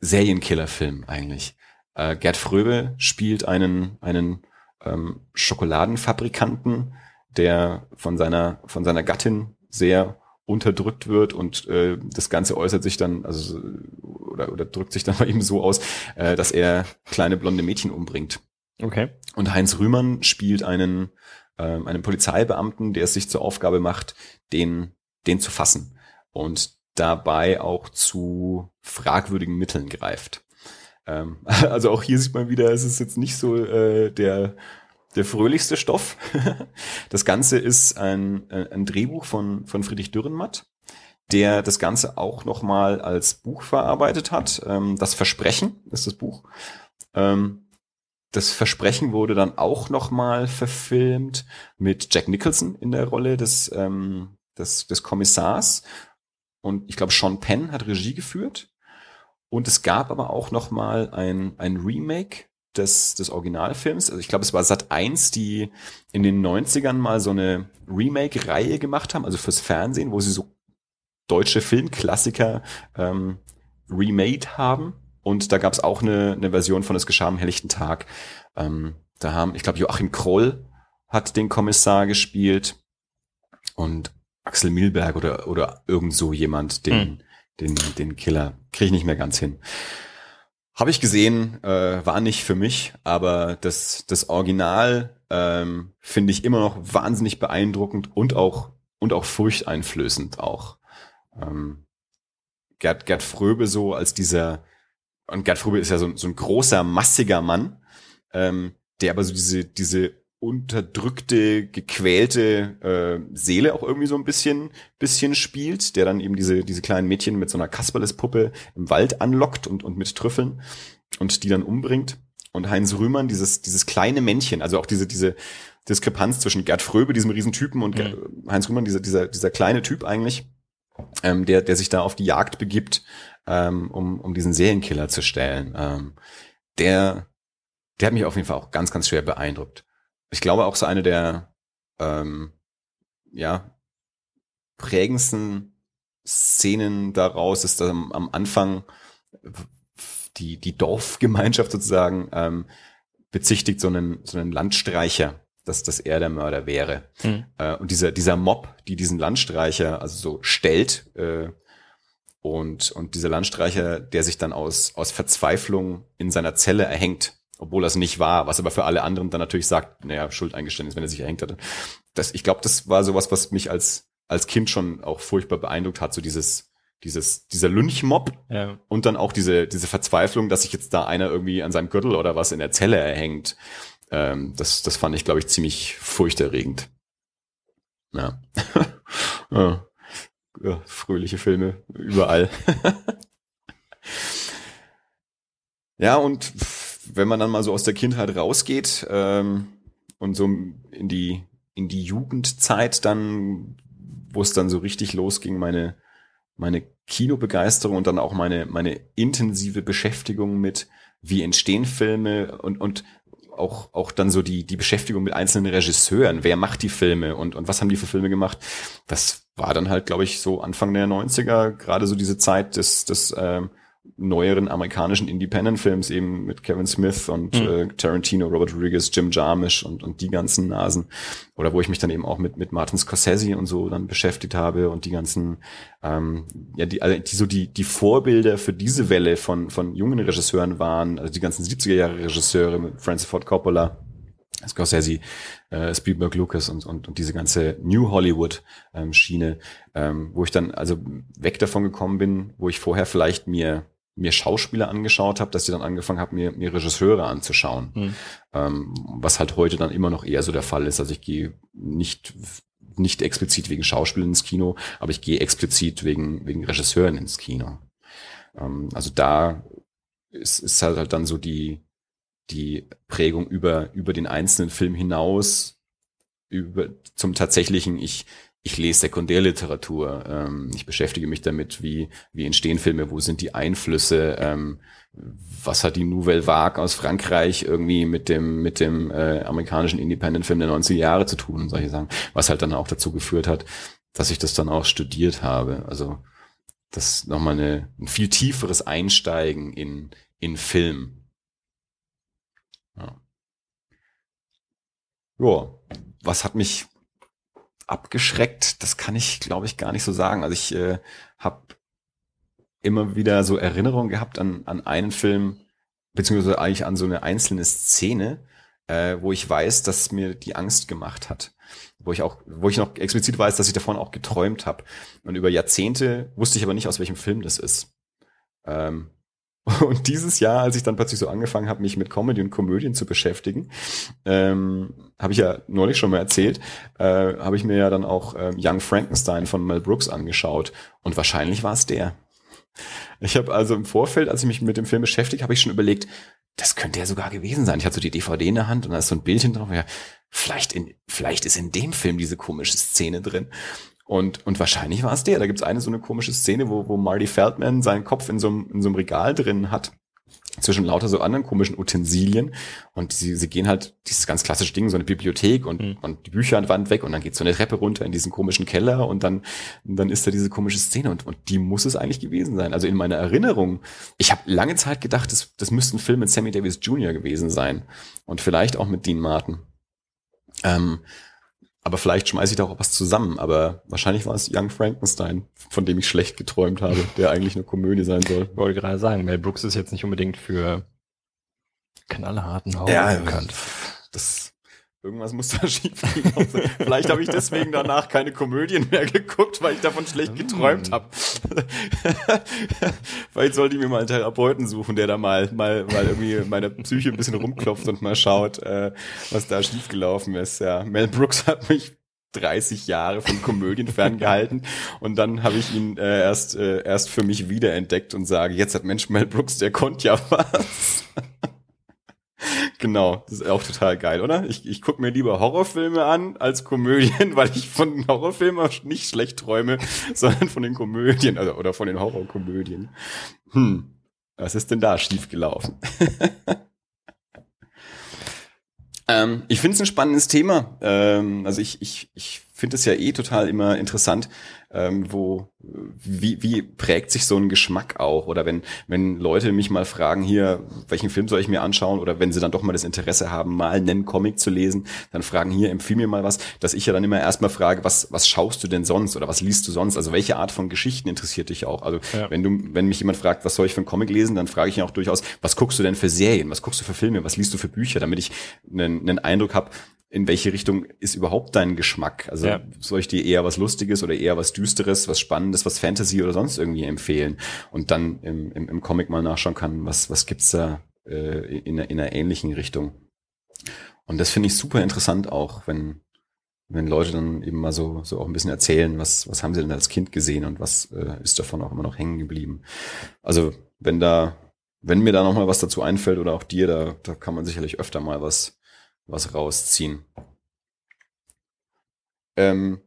Serienkiller-Film eigentlich. Äh, Gerd Fröbe spielt einen, einen ähm, Schokoladenfabrikanten, der von seiner, von seiner Gattin sehr unterdrückt wird und äh, das Ganze äußert sich dann, also oder, oder drückt sich dann *laughs* bei ihm so aus, äh, dass er kleine blonde Mädchen umbringt. Okay. Und Heinz Rühmann spielt einen, äh, einen Polizeibeamten, der es sich zur Aufgabe macht, den, den zu fassen und dabei auch zu fragwürdigen Mitteln greift. Ähm, *laughs* also auch hier sieht man wieder, es ist jetzt nicht so äh, der der fröhlichste Stoff. *laughs* das Ganze ist ein, ein Drehbuch von, von Friedrich Dürrenmatt, der das Ganze auch nochmal als Buch verarbeitet hat. Ähm, das Versprechen ist das Buch. Ähm, das Versprechen wurde dann auch nochmal verfilmt mit Jack Nicholson in der Rolle des, ähm, des, des Kommissars. Und ich glaube, Sean Penn hat Regie geführt. Und es gab aber auch noch mal ein, ein Remake des, des Originalfilms. Also ich glaube, es war Sat 1, die in den 90ern mal so eine Remake-Reihe gemacht haben, also fürs Fernsehen, wo sie so deutsche Filmklassiker ähm, remade haben. Und da gab es auch eine, eine Version von Es geschah am helllichten Tag. Ähm, da haben, ich glaube, Joachim Kroll hat den Kommissar gespielt und Axel Milberg oder, oder irgend so jemand, den, hm. Den, den Killer. Kriege ich nicht mehr ganz hin. Habe ich gesehen, äh, war nicht für mich, aber das, das Original ähm, finde ich immer noch wahnsinnig beeindruckend und auch, und auch furchteinflößend auch. Ähm, Gerd, Gerd Fröbe so als dieser, und Gerd Fröbe ist ja so, so ein großer, massiger Mann, ähm, der aber so diese, diese unterdrückte, gequälte äh, Seele auch irgendwie so ein bisschen, bisschen spielt, der dann eben diese, diese kleinen Mädchen mit so einer Kasperles-Puppe im Wald anlockt und, und mit Trüffeln und die dann umbringt. Und Heinz Rühmann, dieses, dieses kleine Männchen, also auch diese, diese Diskrepanz zwischen Gerd Fröbe, diesem Riesentypen, und mhm. Heinz Rühmann, dieser, dieser, dieser kleine Typ eigentlich, ähm, der, der sich da auf die Jagd begibt, ähm, um, um diesen Serienkiller zu stellen. Ähm, der, der hat mich auf jeden Fall auch ganz, ganz schwer beeindruckt ich glaube auch so eine der ähm, ja prägendsten Szenen daraus ist dass am, am Anfang die die Dorfgemeinschaft sozusagen ähm, bezichtigt so einen so einen Landstreicher dass, dass er der Mörder wäre. Mhm. Äh, und dieser, dieser Mob, die diesen Landstreicher also so stellt, äh, und, und dieser Landstreicher, der sich dann aus, aus Verzweiflung in seiner Zelle erhängt, obwohl das nicht war, was aber für alle anderen dann natürlich sagt, naja, Schuldeingeständnis, wenn er sich erhängt hatte. Das, ich glaube, das war sowas, was mich als, als Kind schon auch furchtbar beeindruckt hat, so dieses, dieses, dieser Lynchmob ja. und dann auch diese, diese Verzweiflung, dass sich jetzt da einer irgendwie an seinem Gürtel oder was in der Zelle erhängt. Ähm, das, das fand ich, glaube ich, ziemlich furchterregend. Ja. *laughs* ja. ja. Fröhliche Filme überall. *laughs* ja, und wenn man dann mal so aus der Kindheit rausgeht ähm, und so in die in die Jugendzeit dann, wo es dann so richtig losging, meine meine Kinobegeisterung und dann auch meine meine intensive Beschäftigung mit wie entstehen Filme und und auch auch dann so die die Beschäftigung mit einzelnen Regisseuren, wer macht die Filme und und was haben die für Filme gemacht? Das war dann halt, glaube ich, so Anfang der 90er, gerade so diese Zeit des des ähm, neueren amerikanischen Independent-Films eben mit Kevin Smith und mhm. äh, Tarantino, Robert Rodriguez, Jim Jarmusch und, und die ganzen Nasen. Oder wo ich mich dann eben auch mit, mit Martin Scorsese und so dann beschäftigt habe und die ganzen, ähm, ja, die, also die so die, die Vorbilder für diese Welle von, von jungen Regisseuren waren, also die ganzen 70er Jahre Regisseure mit Francis Ford Coppola, Scorsese, äh, Spielberg, Lucas und, und, und diese ganze New Hollywood ähm, ähm, wo ich dann also weg davon gekommen bin, wo ich vorher vielleicht mir mir Schauspieler angeschaut habe, dass ich dann angefangen habe, mir, mir Regisseure anzuschauen. Mhm. Ähm, was halt heute dann immer noch eher so der Fall ist. Also ich gehe nicht nicht explizit wegen Schauspielern ins Kino, aber ich gehe explizit wegen wegen Regisseuren ins Kino. Ähm, also da ist, ist halt, halt dann so die die Prägung über über den einzelnen Film hinaus über zum tatsächlichen ich ich lese Sekundärliteratur, ähm, ich beschäftige mich damit, wie, wie entstehen Filme, wo sind die Einflüsse, ähm, was hat die Nouvelle Vague aus Frankreich irgendwie mit dem, mit dem äh, amerikanischen Independent-Film der 90er Jahre zu tun und solche Sachen, was halt dann auch dazu geführt hat, dass ich das dann auch studiert habe. Also das nochmal eine, ein viel tieferes Einsteigen in, in Film. Ja. Joa, was hat mich abgeschreckt, das kann ich, glaube ich, gar nicht so sagen. Also ich äh, habe immer wieder so Erinnerungen gehabt an, an einen Film, beziehungsweise eigentlich an so eine einzelne Szene, äh, wo ich weiß, dass mir die Angst gemacht hat. Wo ich auch, wo ich noch explizit weiß, dass ich davon auch geträumt habe. Und über Jahrzehnte wusste ich aber nicht, aus welchem Film das ist. Ähm, und dieses Jahr, als ich dann plötzlich so angefangen habe, mich mit Comedy und Komödien zu beschäftigen, ähm, habe ich ja neulich schon mal erzählt, äh, habe ich mir ja dann auch äh, Young Frankenstein von Mel Brooks angeschaut. Und wahrscheinlich war es der. Ich habe also im Vorfeld, als ich mich mit dem Film beschäftigt, habe ich schon überlegt, das könnte ja sogar gewesen sein. Ich hatte so die DVD in der Hand und da ist so ein Bild hinten drauf. Ja, vielleicht, in, vielleicht ist in dem Film diese komische Szene drin. Und, und wahrscheinlich war es der. Da gibt es eine so eine komische Szene, wo, wo Marty Feldman seinen Kopf in so, einem, in so einem Regal drin hat. zwischen lauter so anderen komischen Utensilien und sie, sie gehen halt dieses ganz klassische Ding, so eine Bibliothek und, mhm. und die Bücher an der Wand weg und dann geht so eine Treppe runter in diesen komischen Keller und dann, dann ist da diese komische Szene und, und die muss es eigentlich gewesen sein. Also in meiner Erinnerung, ich habe lange Zeit gedacht, das, das müsste ein Film mit Sammy Davis Jr. gewesen sein und vielleicht auch mit Dean Martin. Ähm, aber vielleicht schmeiße ich da auch was zusammen. Aber wahrscheinlich war es Young Frankenstein, von dem ich schlecht geträumt habe, der eigentlich eine Komödie sein soll. Ich wollte gerade sagen, Mel Brooks ist jetzt nicht unbedingt für knallharten Horror ja, bekannt. Das Irgendwas muss da *laughs* schief gehen. Vielleicht habe ich deswegen danach keine Komödien mehr geguckt, weil ich davon schlecht geträumt habe. Vielleicht sollte ich mir mal einen Therapeuten suchen, der da mal, mal, mal irgendwie meine Psyche ein bisschen rumklopft und mal schaut, äh, was da schiefgelaufen ist. Ja, Mel Brooks hat mich 30 Jahre von Komödien ferngehalten und dann habe ich ihn äh, erst äh, erst für mich wiederentdeckt und sage, jetzt hat Mensch Mel Brooks, der konnte ja was. Genau, das ist auch total geil, oder? Ich, ich gucke mir lieber Horrorfilme an als Komödien, weil ich von Horrorfilmen nicht schlecht träume, *laughs* sondern von den Komödien also, oder von den Horrorkomödien. Hm, was ist denn da schiefgelaufen? *laughs* ähm, ich finde es ein spannendes Thema. Ähm, also ich, ich, ich finde es ja eh total immer interessant, ähm, wo wie, wie prägt sich so ein Geschmack auch? Oder wenn, wenn Leute mich mal fragen, hier, welchen Film soll ich mir anschauen? Oder wenn sie dann doch mal das Interesse haben, mal einen Comic zu lesen, dann fragen hier, empfiehl mir mal was, dass ich ja dann immer erstmal frage, was, was schaust du denn sonst? Oder was liest du sonst? Also welche Art von Geschichten interessiert dich auch? Also ja. wenn du, wenn mich jemand fragt, was soll ich für einen Comic lesen, dann frage ich ihn auch durchaus, was guckst du denn für Serien? Was guckst du für Filme? Was liest du für Bücher? Damit ich einen, einen Eindruck habe, in welche Richtung ist überhaupt dein Geschmack? Also ja. soll ich dir eher was Lustiges oder eher was Düsteres, was Spannendes, was Fantasy oder sonst irgendwie empfehlen? Und dann im, im, im Comic mal nachschauen kann, was, was gibt's da äh, in, in einer ähnlichen Richtung? Und das finde ich super interessant auch, wenn, wenn Leute dann eben mal so, so auch ein bisschen erzählen, was, was haben sie denn als Kind gesehen und was äh, ist davon auch immer noch hängen geblieben. Also wenn da, wenn mir da noch mal was dazu einfällt oder auch dir, da, da kann man sicherlich öfter mal was was rausziehen. Ähm,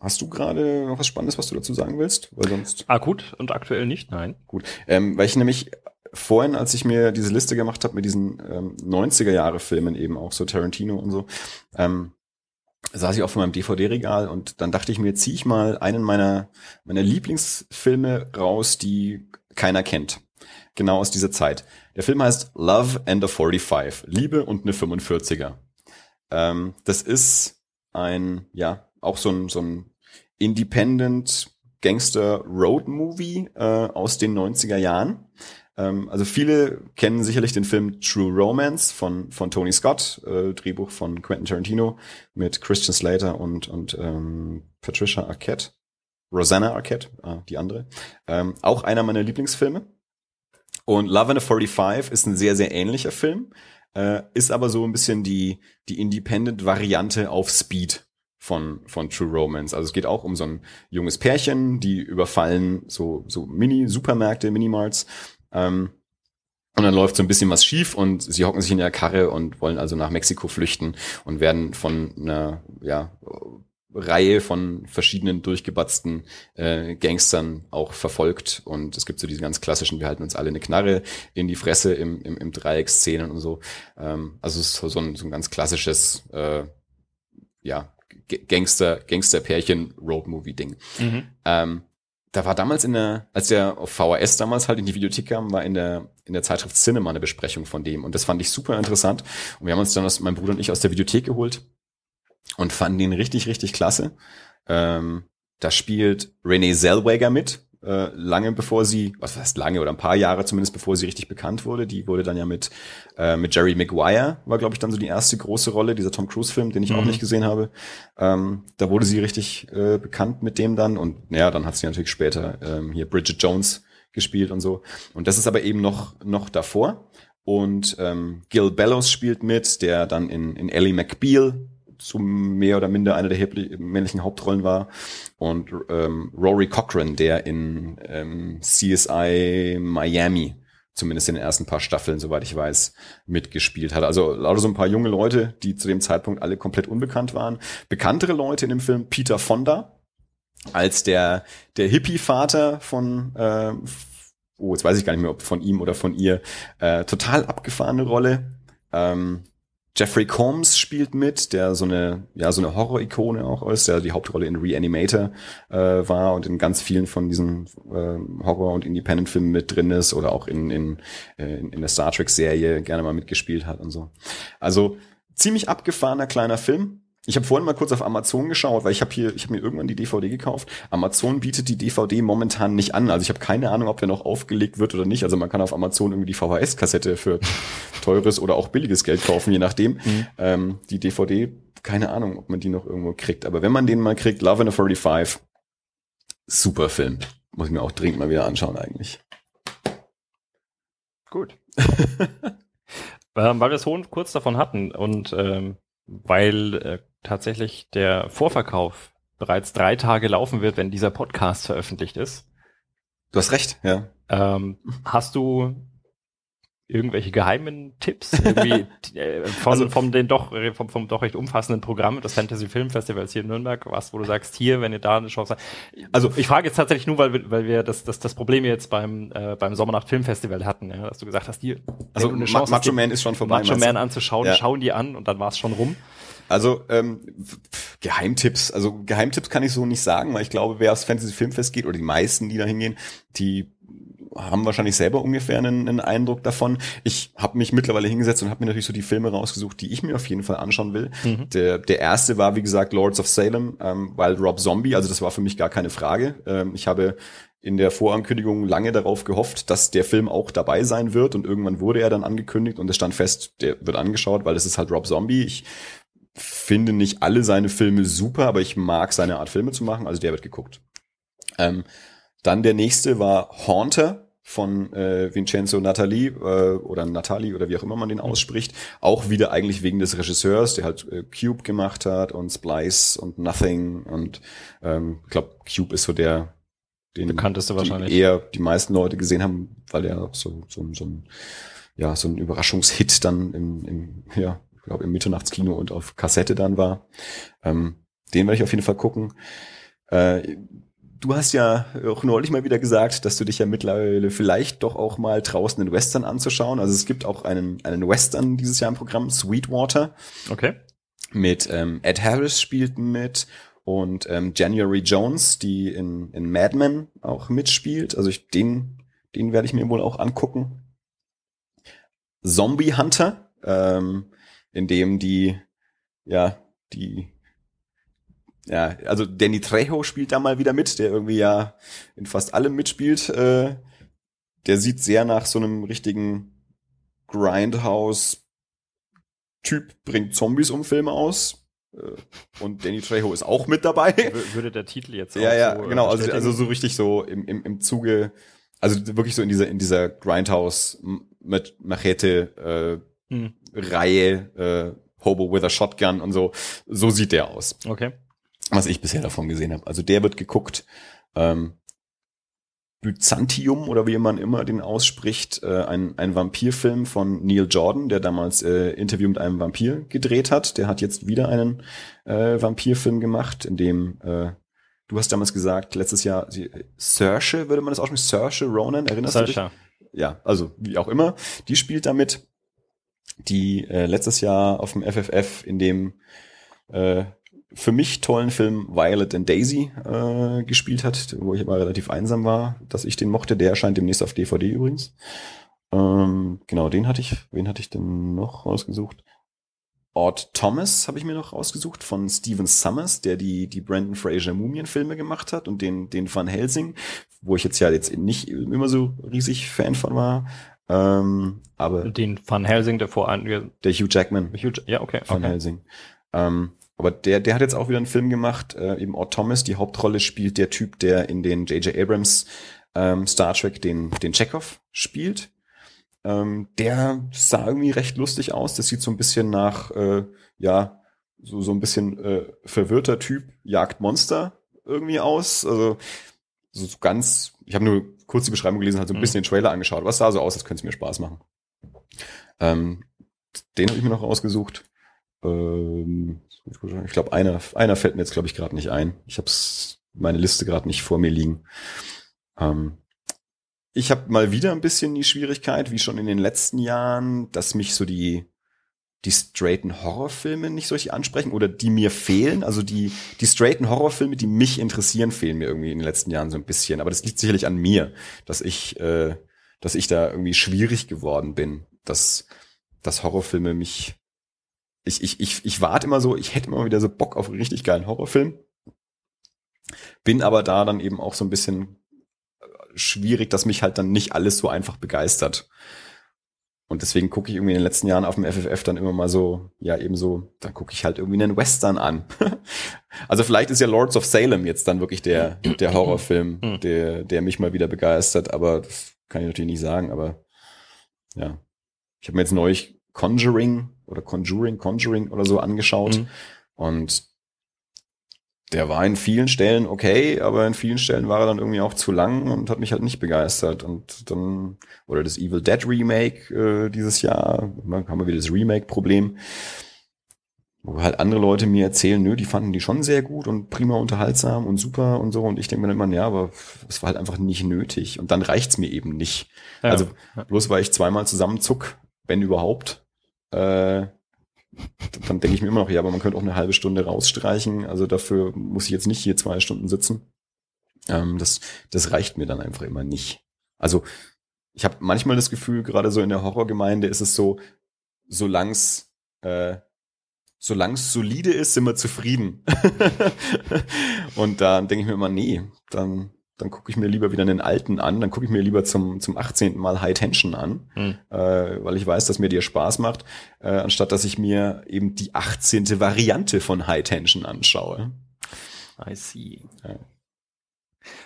hast du gerade noch was Spannendes, was du dazu sagen willst? Weil sonst. Akut und aktuell nicht, nein. Gut. Ähm, weil ich nämlich vorhin, als ich mir diese Liste gemacht habe mit diesen ähm, 90er-Jahre-Filmen eben auch so Tarantino und so, ähm, saß ich auch vor meinem DVD-Regal und dann dachte ich mir, zieh ich mal einen meiner, meiner Lieblingsfilme raus, die keiner kennt genau aus dieser Zeit. Der Film heißt Love and a 45, Liebe und eine 45er. Ähm, das ist ein, ja, auch so ein, so ein Independent Gangster Road Movie äh, aus den 90er Jahren. Ähm, also viele kennen sicherlich den Film True Romance von, von Tony Scott, äh, Drehbuch von Quentin Tarantino mit Christian Slater und, und ähm, Patricia Arquette. Rosanna Arquette, äh, die andere. Ähm, auch einer meiner Lieblingsfilme. Und Love and a 45 ist ein sehr, sehr ähnlicher Film, äh, ist aber so ein bisschen die, die Independent-Variante auf Speed von, von True Romance. Also es geht auch um so ein junges Pärchen, die überfallen so, so Mini-Supermärkte, Minimarts. Ähm, und dann läuft so ein bisschen was schief und sie hocken sich in der Karre und wollen also nach Mexiko flüchten und werden von einer ja, Reihe von verschiedenen durchgebatzten äh, Gangstern auch verfolgt. Und es gibt so diese ganz klassischen, wir halten uns alle eine Knarre in die Fresse im, im, im Dreieck-Szenen und so. Ähm, also es ist so ein, so ein ganz klassisches, äh, ja, Gangster, Gangster-Pärchen, Road-Movie-Ding. Mhm. Ähm, da war damals in der, als der auf VHS damals halt in die Videothek kam, war in der, in der Zeitschrift Cinema eine Besprechung von dem. Und das fand ich super interessant. Und wir haben uns dann, aus, mein Bruder und ich, aus der Videothek geholt und fanden ihn richtig, richtig klasse. Ähm, da spielt Renee Zellweger mit, äh, lange bevor sie, was heißt lange oder ein paar Jahre zumindest bevor sie richtig bekannt wurde. Die wurde dann ja mit, äh, mit Jerry Maguire, war glaube ich dann so die erste große Rolle, dieser Tom Cruise-Film, den ich mhm. auch nicht gesehen habe. Ähm, da wurde sie richtig äh, bekannt mit dem dann und ja, dann hat sie natürlich später ähm, hier Bridget Jones gespielt und so. Und das ist aber eben noch, noch davor. Und ähm, Gil Bellows spielt mit, der dann in, in Ellie McBeal so mehr oder minder eine der männlichen Hauptrollen war. Und ähm, Rory Cochran, der in ähm, CSI Miami zumindest in den ersten paar Staffeln, soweit ich weiß, mitgespielt hat. Also lauter so ein paar junge Leute, die zu dem Zeitpunkt alle komplett unbekannt waren. Bekanntere Leute in dem Film, Peter Fonda, als der, der Hippie-Vater von, äh, oh, jetzt weiß ich gar nicht mehr, ob von ihm oder von ihr, äh, total abgefahrene Rolle. Ähm, Jeffrey Combs spielt mit, der so eine, ja, so eine Horror-Ikone auch ist, der die Hauptrolle in Reanimator äh, war und in ganz vielen von diesen äh, Horror- und Independent-Filmen mit drin ist oder auch in, in, äh, in der Star Trek-Serie gerne mal mitgespielt hat und so. Also ziemlich abgefahrener kleiner Film, ich habe vorhin mal kurz auf Amazon geschaut, weil ich habe hier, ich habe mir irgendwann die DVD gekauft. Amazon bietet die DVD momentan nicht an. Also ich habe keine Ahnung, ob der noch aufgelegt wird oder nicht. Also man kann auf Amazon irgendwie die VHS-Kassette für *laughs* teures oder auch billiges Geld kaufen, je nachdem. Mhm. Ähm, die DVD, keine Ahnung, ob man die noch irgendwo kriegt. Aber wenn man den mal kriegt, Love in a 45, super Film. Muss ich mir auch dringend mal wieder anschauen eigentlich. Gut. *laughs* ähm, weil wir es kurz davon hatten und ähm, weil äh, tatsächlich der Vorverkauf bereits drei Tage laufen wird, wenn dieser Podcast veröffentlicht ist. Du hast recht, ja. Ähm, hast du irgendwelche geheimen Tipps irgendwie *laughs* äh, von, also, vom, den doch, vom, vom doch recht umfassenden Programm des Fantasy Film Festivals hier in Nürnberg, was, wo du sagst, hier, wenn ihr da eine Chance habt. Also ich frage jetzt tatsächlich nur, weil, wir, weil wir das, das, das Problem jetzt beim, äh, beim Sommernacht Film Festival hatten, ja, dass du gesagt hast, hier, also eine Chance Macho Man ist schon vorbei. Macho Man anzuschauen, ja. schauen die an und dann war es schon rum. Also ähm, Geheimtipps, also Geheimtipps kann ich so nicht sagen, weil ich glaube, wer aufs Fantasy Filmfest geht oder die meisten, die da hingehen, die haben wahrscheinlich selber ungefähr einen, einen Eindruck davon. Ich habe mich mittlerweile hingesetzt und habe mir natürlich so die Filme rausgesucht, die ich mir auf jeden Fall anschauen will. Mhm. Der, der erste war, wie gesagt, Lords of Salem, ähm, weil Rob Zombie, also das war für mich gar keine Frage. Ähm, ich habe in der Vorankündigung lange darauf gehofft, dass der Film auch dabei sein wird und irgendwann wurde er dann angekündigt und es stand fest, der wird angeschaut, weil das ist halt Rob Zombie. Ich finde nicht alle seine Filme super, aber ich mag seine Art Filme zu machen, also der wird geguckt. Ähm, dann der nächste war Haunter von äh, Vincenzo Natali äh, oder Natali oder wie auch immer man den mhm. ausspricht. Auch wieder eigentlich wegen des Regisseurs, der halt äh, Cube gemacht hat und Splice und Nothing und ähm, ich glaube Cube ist so der den bekannteste wahrscheinlich eher die meisten Leute gesehen haben, weil er so so, so ein ja so ein Überraschungshit dann im, im ja glaube im Mitternachtskino und auf Kassette dann war. Ähm, den werde ich auf jeden Fall gucken. Äh, du hast ja auch neulich mal wieder gesagt, dass du dich ja mittlerweile vielleicht doch auch mal traust, einen Western anzuschauen. Also es gibt auch einen, einen Western dieses Jahr im Programm, Sweetwater. Okay. Mit ähm, Ed Harris spielt mit und ähm, January Jones, die in, in Mad Men auch mitspielt. Also ich, den, den werde ich mir wohl auch angucken. Zombie Hunter, ähm, in dem die, ja, die ja, also Danny Trejo spielt da mal wieder mit, der irgendwie ja in fast allem mitspielt. Äh, der sieht sehr nach so einem richtigen Grindhouse-Typ, bringt Zombies um Filme aus. Äh, und Danny Trejo ist auch mit dabei. Würde der Titel jetzt Ja, ja, so, äh, genau. Also, also so richtig so im, im, im Zuge, also wirklich so in dieser, in dieser Grindhouse mit Machete äh, hm. Reihe, äh, Hobo with a Shotgun und so. So sieht der aus. Okay was ich bisher davon gesehen habe. Also der wird geguckt. Ähm, Byzantium oder wie man immer den ausspricht, äh, ein, ein Vampirfilm von Neil Jordan, der damals äh, Interview mit einem Vampir gedreht hat. Der hat jetzt wieder einen äh, Vampirfilm gemacht, in dem äh, du hast damals gesagt, letztes Jahr Saoirse, würde man das aussprechen, Saoirse Ronan, erinnerst Saoirse. du dich? Ja, also wie auch immer, die spielt damit, die äh, letztes Jahr auf dem FFF in dem äh, für mich tollen Film Violet and Daisy äh, gespielt hat, wo ich aber relativ einsam war, dass ich den mochte. Der erscheint demnächst auf DVD übrigens. Ähm, genau, den hatte ich. Wen hatte ich denn noch rausgesucht? Ord Thomas habe ich mir noch rausgesucht von Steven Summers, der die die Brandon Fraser Mumienfilme gemacht hat und den den Van Helsing, wo ich jetzt ja jetzt nicht immer so riesig Fan von war. Ähm, aber den Van Helsing der vor der Hugh Jackman. Hugh, ja okay. Van okay. Helsing. Ähm, aber der, der hat jetzt auch wieder einen Film gemacht, äh, eben Ort Thomas. Die Hauptrolle spielt der Typ, der in den J.J. Abrams ähm, Star Trek den, den Chekhov spielt. Ähm, der sah irgendwie recht lustig aus. Das sieht so ein bisschen nach, äh, ja, so, so ein bisschen äh, verwirrter Typ, jagt Monster irgendwie aus. Also so, so ganz, ich habe nur kurz die Beschreibung gelesen, hat so ein mhm. bisschen den Trailer angeschaut. Was sah so aus, als könnte es mir Spaß machen. Ähm, den habe ich mir noch ausgesucht. Ähm, ich glaube, einer, einer fällt mir jetzt, glaube ich, gerade nicht ein. Ich habe meine Liste gerade nicht vor mir liegen. Ähm, ich habe mal wieder ein bisschen die Schwierigkeit, wie schon in den letzten Jahren, dass mich so die die straighten Horrorfilme nicht so richtig ansprechen oder die mir fehlen. Also die, die straighten Horrorfilme, die mich interessieren, fehlen mir irgendwie in den letzten Jahren so ein bisschen. Aber das liegt sicherlich an mir, dass ich, äh, dass ich da irgendwie schwierig geworden bin, dass, dass Horrorfilme mich, ich, ich, ich, ich warte immer so, ich hätte immer wieder so Bock auf einen richtig geilen Horrorfilm. Bin aber da dann eben auch so ein bisschen schwierig, dass mich halt dann nicht alles so einfach begeistert. Und deswegen gucke ich irgendwie in den letzten Jahren auf dem FFF dann immer mal so, ja, eben so, dann gucke ich halt irgendwie einen Western an. *laughs* also vielleicht ist ja Lords of Salem jetzt dann wirklich der, der Horrorfilm, hm. der, der mich mal wieder begeistert, aber das kann ich natürlich nicht sagen, aber ja. Ich habe mir jetzt neulich Conjuring oder Conjuring, Conjuring oder so angeschaut mhm. und der war in vielen Stellen okay, aber in vielen Stellen war er dann irgendwie auch zu lang und hat mich halt nicht begeistert. Und dann, oder das Evil Dead Remake äh, dieses Jahr, haben wir wieder das Remake-Problem, wo halt andere Leute mir erzählen, nö, die fanden die schon sehr gut und prima unterhaltsam und super und so. Und ich denke mir dann immer, ja, aber es war halt einfach nicht nötig. Und dann reicht's mir eben nicht. Ja. Also bloß weil ich zweimal zusammenzuck, wenn überhaupt, äh, dann denke ich mir immer noch, ja, aber man könnte auch eine halbe Stunde rausstreichen. Also dafür muss ich jetzt nicht hier zwei Stunden sitzen. Ähm, das, das reicht mir dann einfach immer nicht. Also ich habe manchmal das Gefühl, gerade so in der Horrorgemeinde ist es so, solang's äh, solang's solide ist, sind wir zufrieden. *laughs* und dann denke ich mir immer, nee, dann dann gucke ich mir lieber wieder einen alten an, dann gucke ich mir lieber zum, zum 18. Mal High Tension an, hm. äh, weil ich weiß, dass mir dir Spaß macht, äh, anstatt dass ich mir eben die 18. Variante von High Tension anschaue. I see. Ja.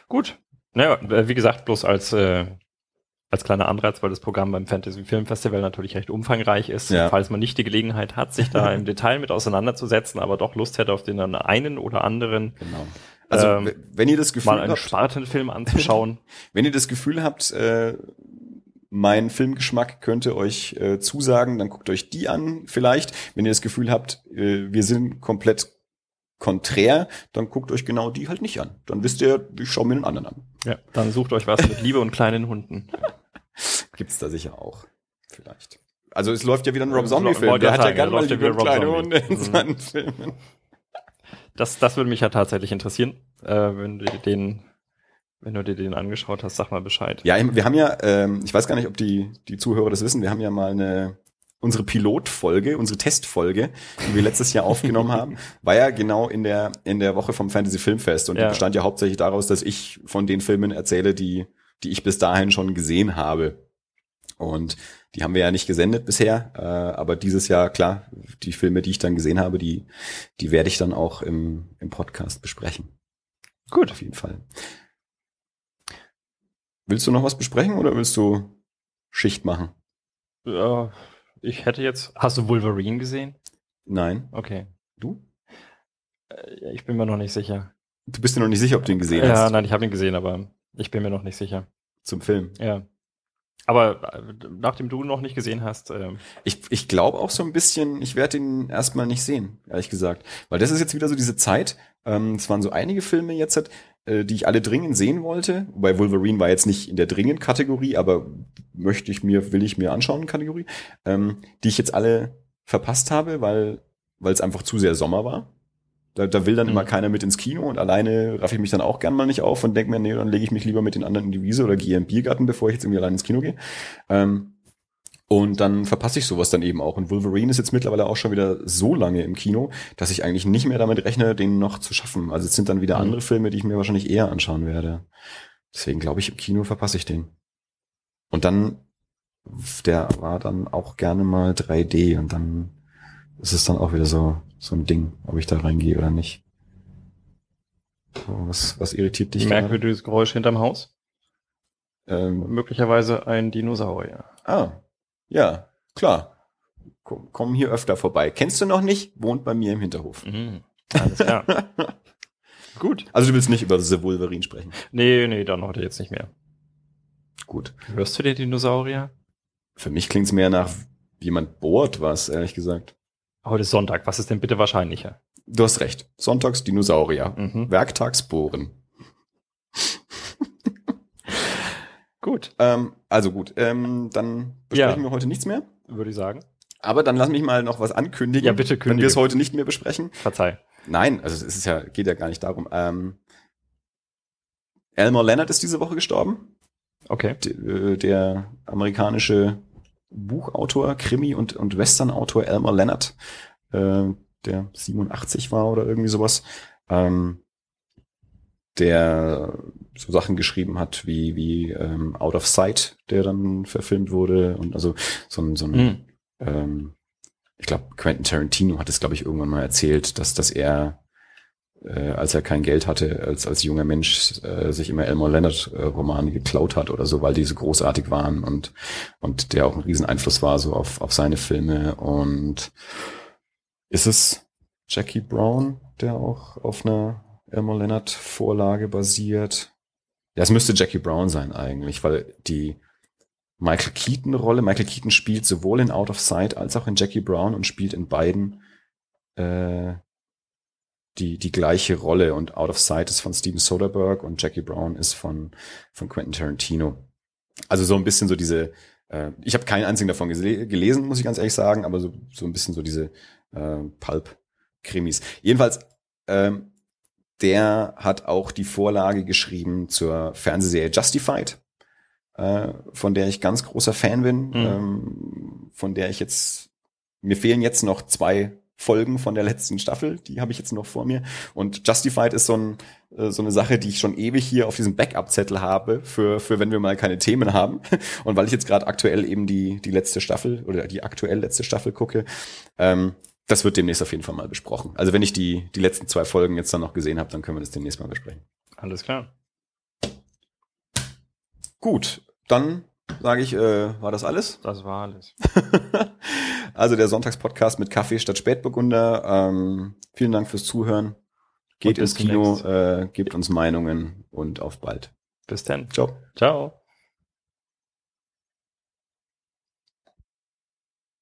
Gut. Naja, äh, wie gesagt, bloß als, äh, als kleiner Anreiz, weil das Programm beim Fantasy Film Festival natürlich recht umfangreich ist. Ja. Falls man nicht die Gelegenheit hat, sich da *laughs* im Detail mit auseinanderzusetzen, aber doch Lust hätte auf den einen oder anderen genau. Also ähm, wenn ihr das Gefühl mal einen habt, Spartenfilm *laughs* anzuschauen. wenn ihr das Gefühl habt, äh, mein Filmgeschmack könnte euch äh, zusagen, dann guckt euch die an vielleicht. Wenn ihr das Gefühl habt, äh, wir sind komplett konträr, dann guckt euch genau die halt nicht an. Dann wisst ihr, ich schaue mir den anderen an. Ja, dann sucht euch was mit Liebe und kleinen Hunden. *laughs* Gibt's da sicher auch. Vielleicht. Also es läuft ja wieder ein Rob Zombie-Film. Der hat ja gerne mal Liebe und kleine Hunde in seinen mhm. Filmen. Das, das würde mich ja tatsächlich interessieren, äh, wenn du den, wenn du dir den angeschaut hast, sag mal Bescheid. Ja, wir haben ja, ähm, ich weiß gar nicht, ob die, die Zuhörer das wissen, wir haben ja mal eine, unsere Pilotfolge, unsere Testfolge, die wir letztes Jahr aufgenommen *laughs* haben, war ja genau in der, in der Woche vom Fantasy Filmfest und ja. die bestand ja hauptsächlich daraus, dass ich von den Filmen erzähle, die, die ich bis dahin schon gesehen habe. Und die haben wir ja nicht gesendet bisher, äh, aber dieses Jahr, klar, die Filme, die ich dann gesehen habe, die, die werde ich dann auch im, im Podcast besprechen. Gut. Auf jeden Fall. Willst du noch was besprechen oder willst du Schicht machen? Ja, ich hätte jetzt. Hast du Wolverine gesehen? Nein. Okay. Du? Äh, ich bin mir noch nicht sicher. Du bist dir noch nicht sicher, ob du ihn gesehen ja, hast? Ja, nein, ich habe ihn gesehen, aber ich bin mir noch nicht sicher. Zum Film? Ja. Aber äh, nachdem du noch nicht gesehen hast. Ähm ich ich glaube auch so ein bisschen, ich werde ihn erstmal nicht sehen, ehrlich gesagt. Weil das ist jetzt wieder so diese Zeit. Ähm, es waren so einige Filme jetzt, äh, die ich alle dringend sehen wollte. Wobei Wolverine war jetzt nicht in der dringend Kategorie, aber möchte ich mir, will ich mir anschauen, Kategorie. Ähm, die ich jetzt alle verpasst habe, weil weil es einfach zu sehr Sommer war. Da, da will dann mhm. immer keiner mit ins Kino und alleine raff ich mich dann auch gern mal nicht auf und denke mir, nee, dann lege ich mich lieber mit den anderen in die Wiese oder gehe im Biergarten, bevor ich jetzt irgendwie allein ins Kino gehe. Ähm, und dann verpasse ich sowas dann eben auch. Und Wolverine ist jetzt mittlerweile auch schon wieder so lange im Kino, dass ich eigentlich nicht mehr damit rechne, den noch zu schaffen. Also es sind dann wieder mhm. andere Filme, die ich mir wahrscheinlich eher anschauen werde. Deswegen glaube ich, im Kino verpasse ich den. Und dann, der war dann auch gerne mal 3D und dann ist es dann auch wieder so, so ein Ding, ob ich da reingehe oder nicht. So, was, was irritiert dich? Merkwürdiges Geräusch hinterm Haus? Ähm, Möglicherweise ein Dinosaurier. Ah, ja, klar. Komm, komm hier öfter vorbei. Kennst du noch nicht? Wohnt bei mir im Hinterhof. Mhm, alles klar. *laughs* Gut. Also du willst nicht über The Wolverine sprechen? Nee, nee, dann heute jetzt nicht mehr. Gut. Hörst du den Dinosaurier? Für mich klingt's mehr nach jemand bohrt was, ehrlich gesagt. Heute ist Sonntag. Was ist denn bitte wahrscheinlicher? Du hast recht. Sonntags Dinosaurier. Mhm. Werktags Bohren. *laughs* Gut. Ähm, also gut, ähm, dann besprechen Ja. wir heute nichts mehr. Würde ich sagen. Aber dann lass mich mal noch was ankündigen. Ja, bitte Wenn kündige. wir es heute nicht mehr besprechen. Verzeih. Nein, also es ist ja, geht ja gar nicht darum. Ähm, Elmore Leonard ist diese Woche gestorben. Okay. D äh, der amerikanische Buchautor, Krimi- und, und Western-Autor Elmer Leonard, äh, der 87 war oder irgendwie sowas, ähm, der so Sachen geschrieben hat wie, wie ähm, Out of Sight, der dann verfilmt wurde und also so ein, so ein Hm. ähm, ich glaube, Quentin Tarantino hat es, glaube ich, irgendwann mal erzählt, dass, dass er, äh, als er kein Geld hatte, als, als junger Mensch, äh, sich immer Elmore Leonard äh, Romane geklaut hat oder so, weil die so großartig waren und, und der auch ein Rieseneinfluss war so auf, auf seine Filme. Und ist es Jackie Brown, der auch auf einer Elmore Leonard Vorlage basiert? Ja, es müsste Jackie Brown sein eigentlich, weil die, Michael Keaton Rolle. Michael Keaton spielt sowohl in Out of Sight als auch in Jackie Brown und spielt in beiden äh, die, die gleiche Rolle. Und Out of Sight ist von Steven Soderbergh und Jackie Brown ist von, von Quentin Tarantino. Also so ein bisschen so diese, äh, ich habe keinen einzigen davon gelesen, muss ich ganz ehrlich sagen, aber so, so ein bisschen so diese äh, Pulp-Krimis. Jedenfalls, ähm, der hat auch die Vorlage geschrieben zur Fernsehserie Justified äh, von der ich ganz großer Fan bin, Mhm. ähm, von der ich jetzt, mir fehlen jetzt noch zwei Folgen von der letzten Staffel, die habe ich jetzt noch vor mir. Und Justified ist so, ein, äh, so eine Sache, die ich schon ewig hier auf diesem Backup-Zettel habe, für, für wenn wir mal keine Themen haben. *laughs* Und weil ich jetzt gerade aktuell eben die, die letzte Staffel oder die aktuell letzte Staffel gucke, ähm, das wird demnächst auf jeden Fall mal besprochen. Also wenn ich die, die letzten zwei Folgen jetzt dann noch gesehen habe, dann können wir das demnächst mal besprechen. Alles klar. Gut, dann sage ich, äh, war das alles? *laughs* Das war alles. also der Sonntagspodcast mit Kaffee statt Spätburgunder. Ähm, vielen Dank fürs Zuhören. Geht ins Kino, äh, gebt uns Meinungen und auf bald. Bis dann. Ciao. Ciao.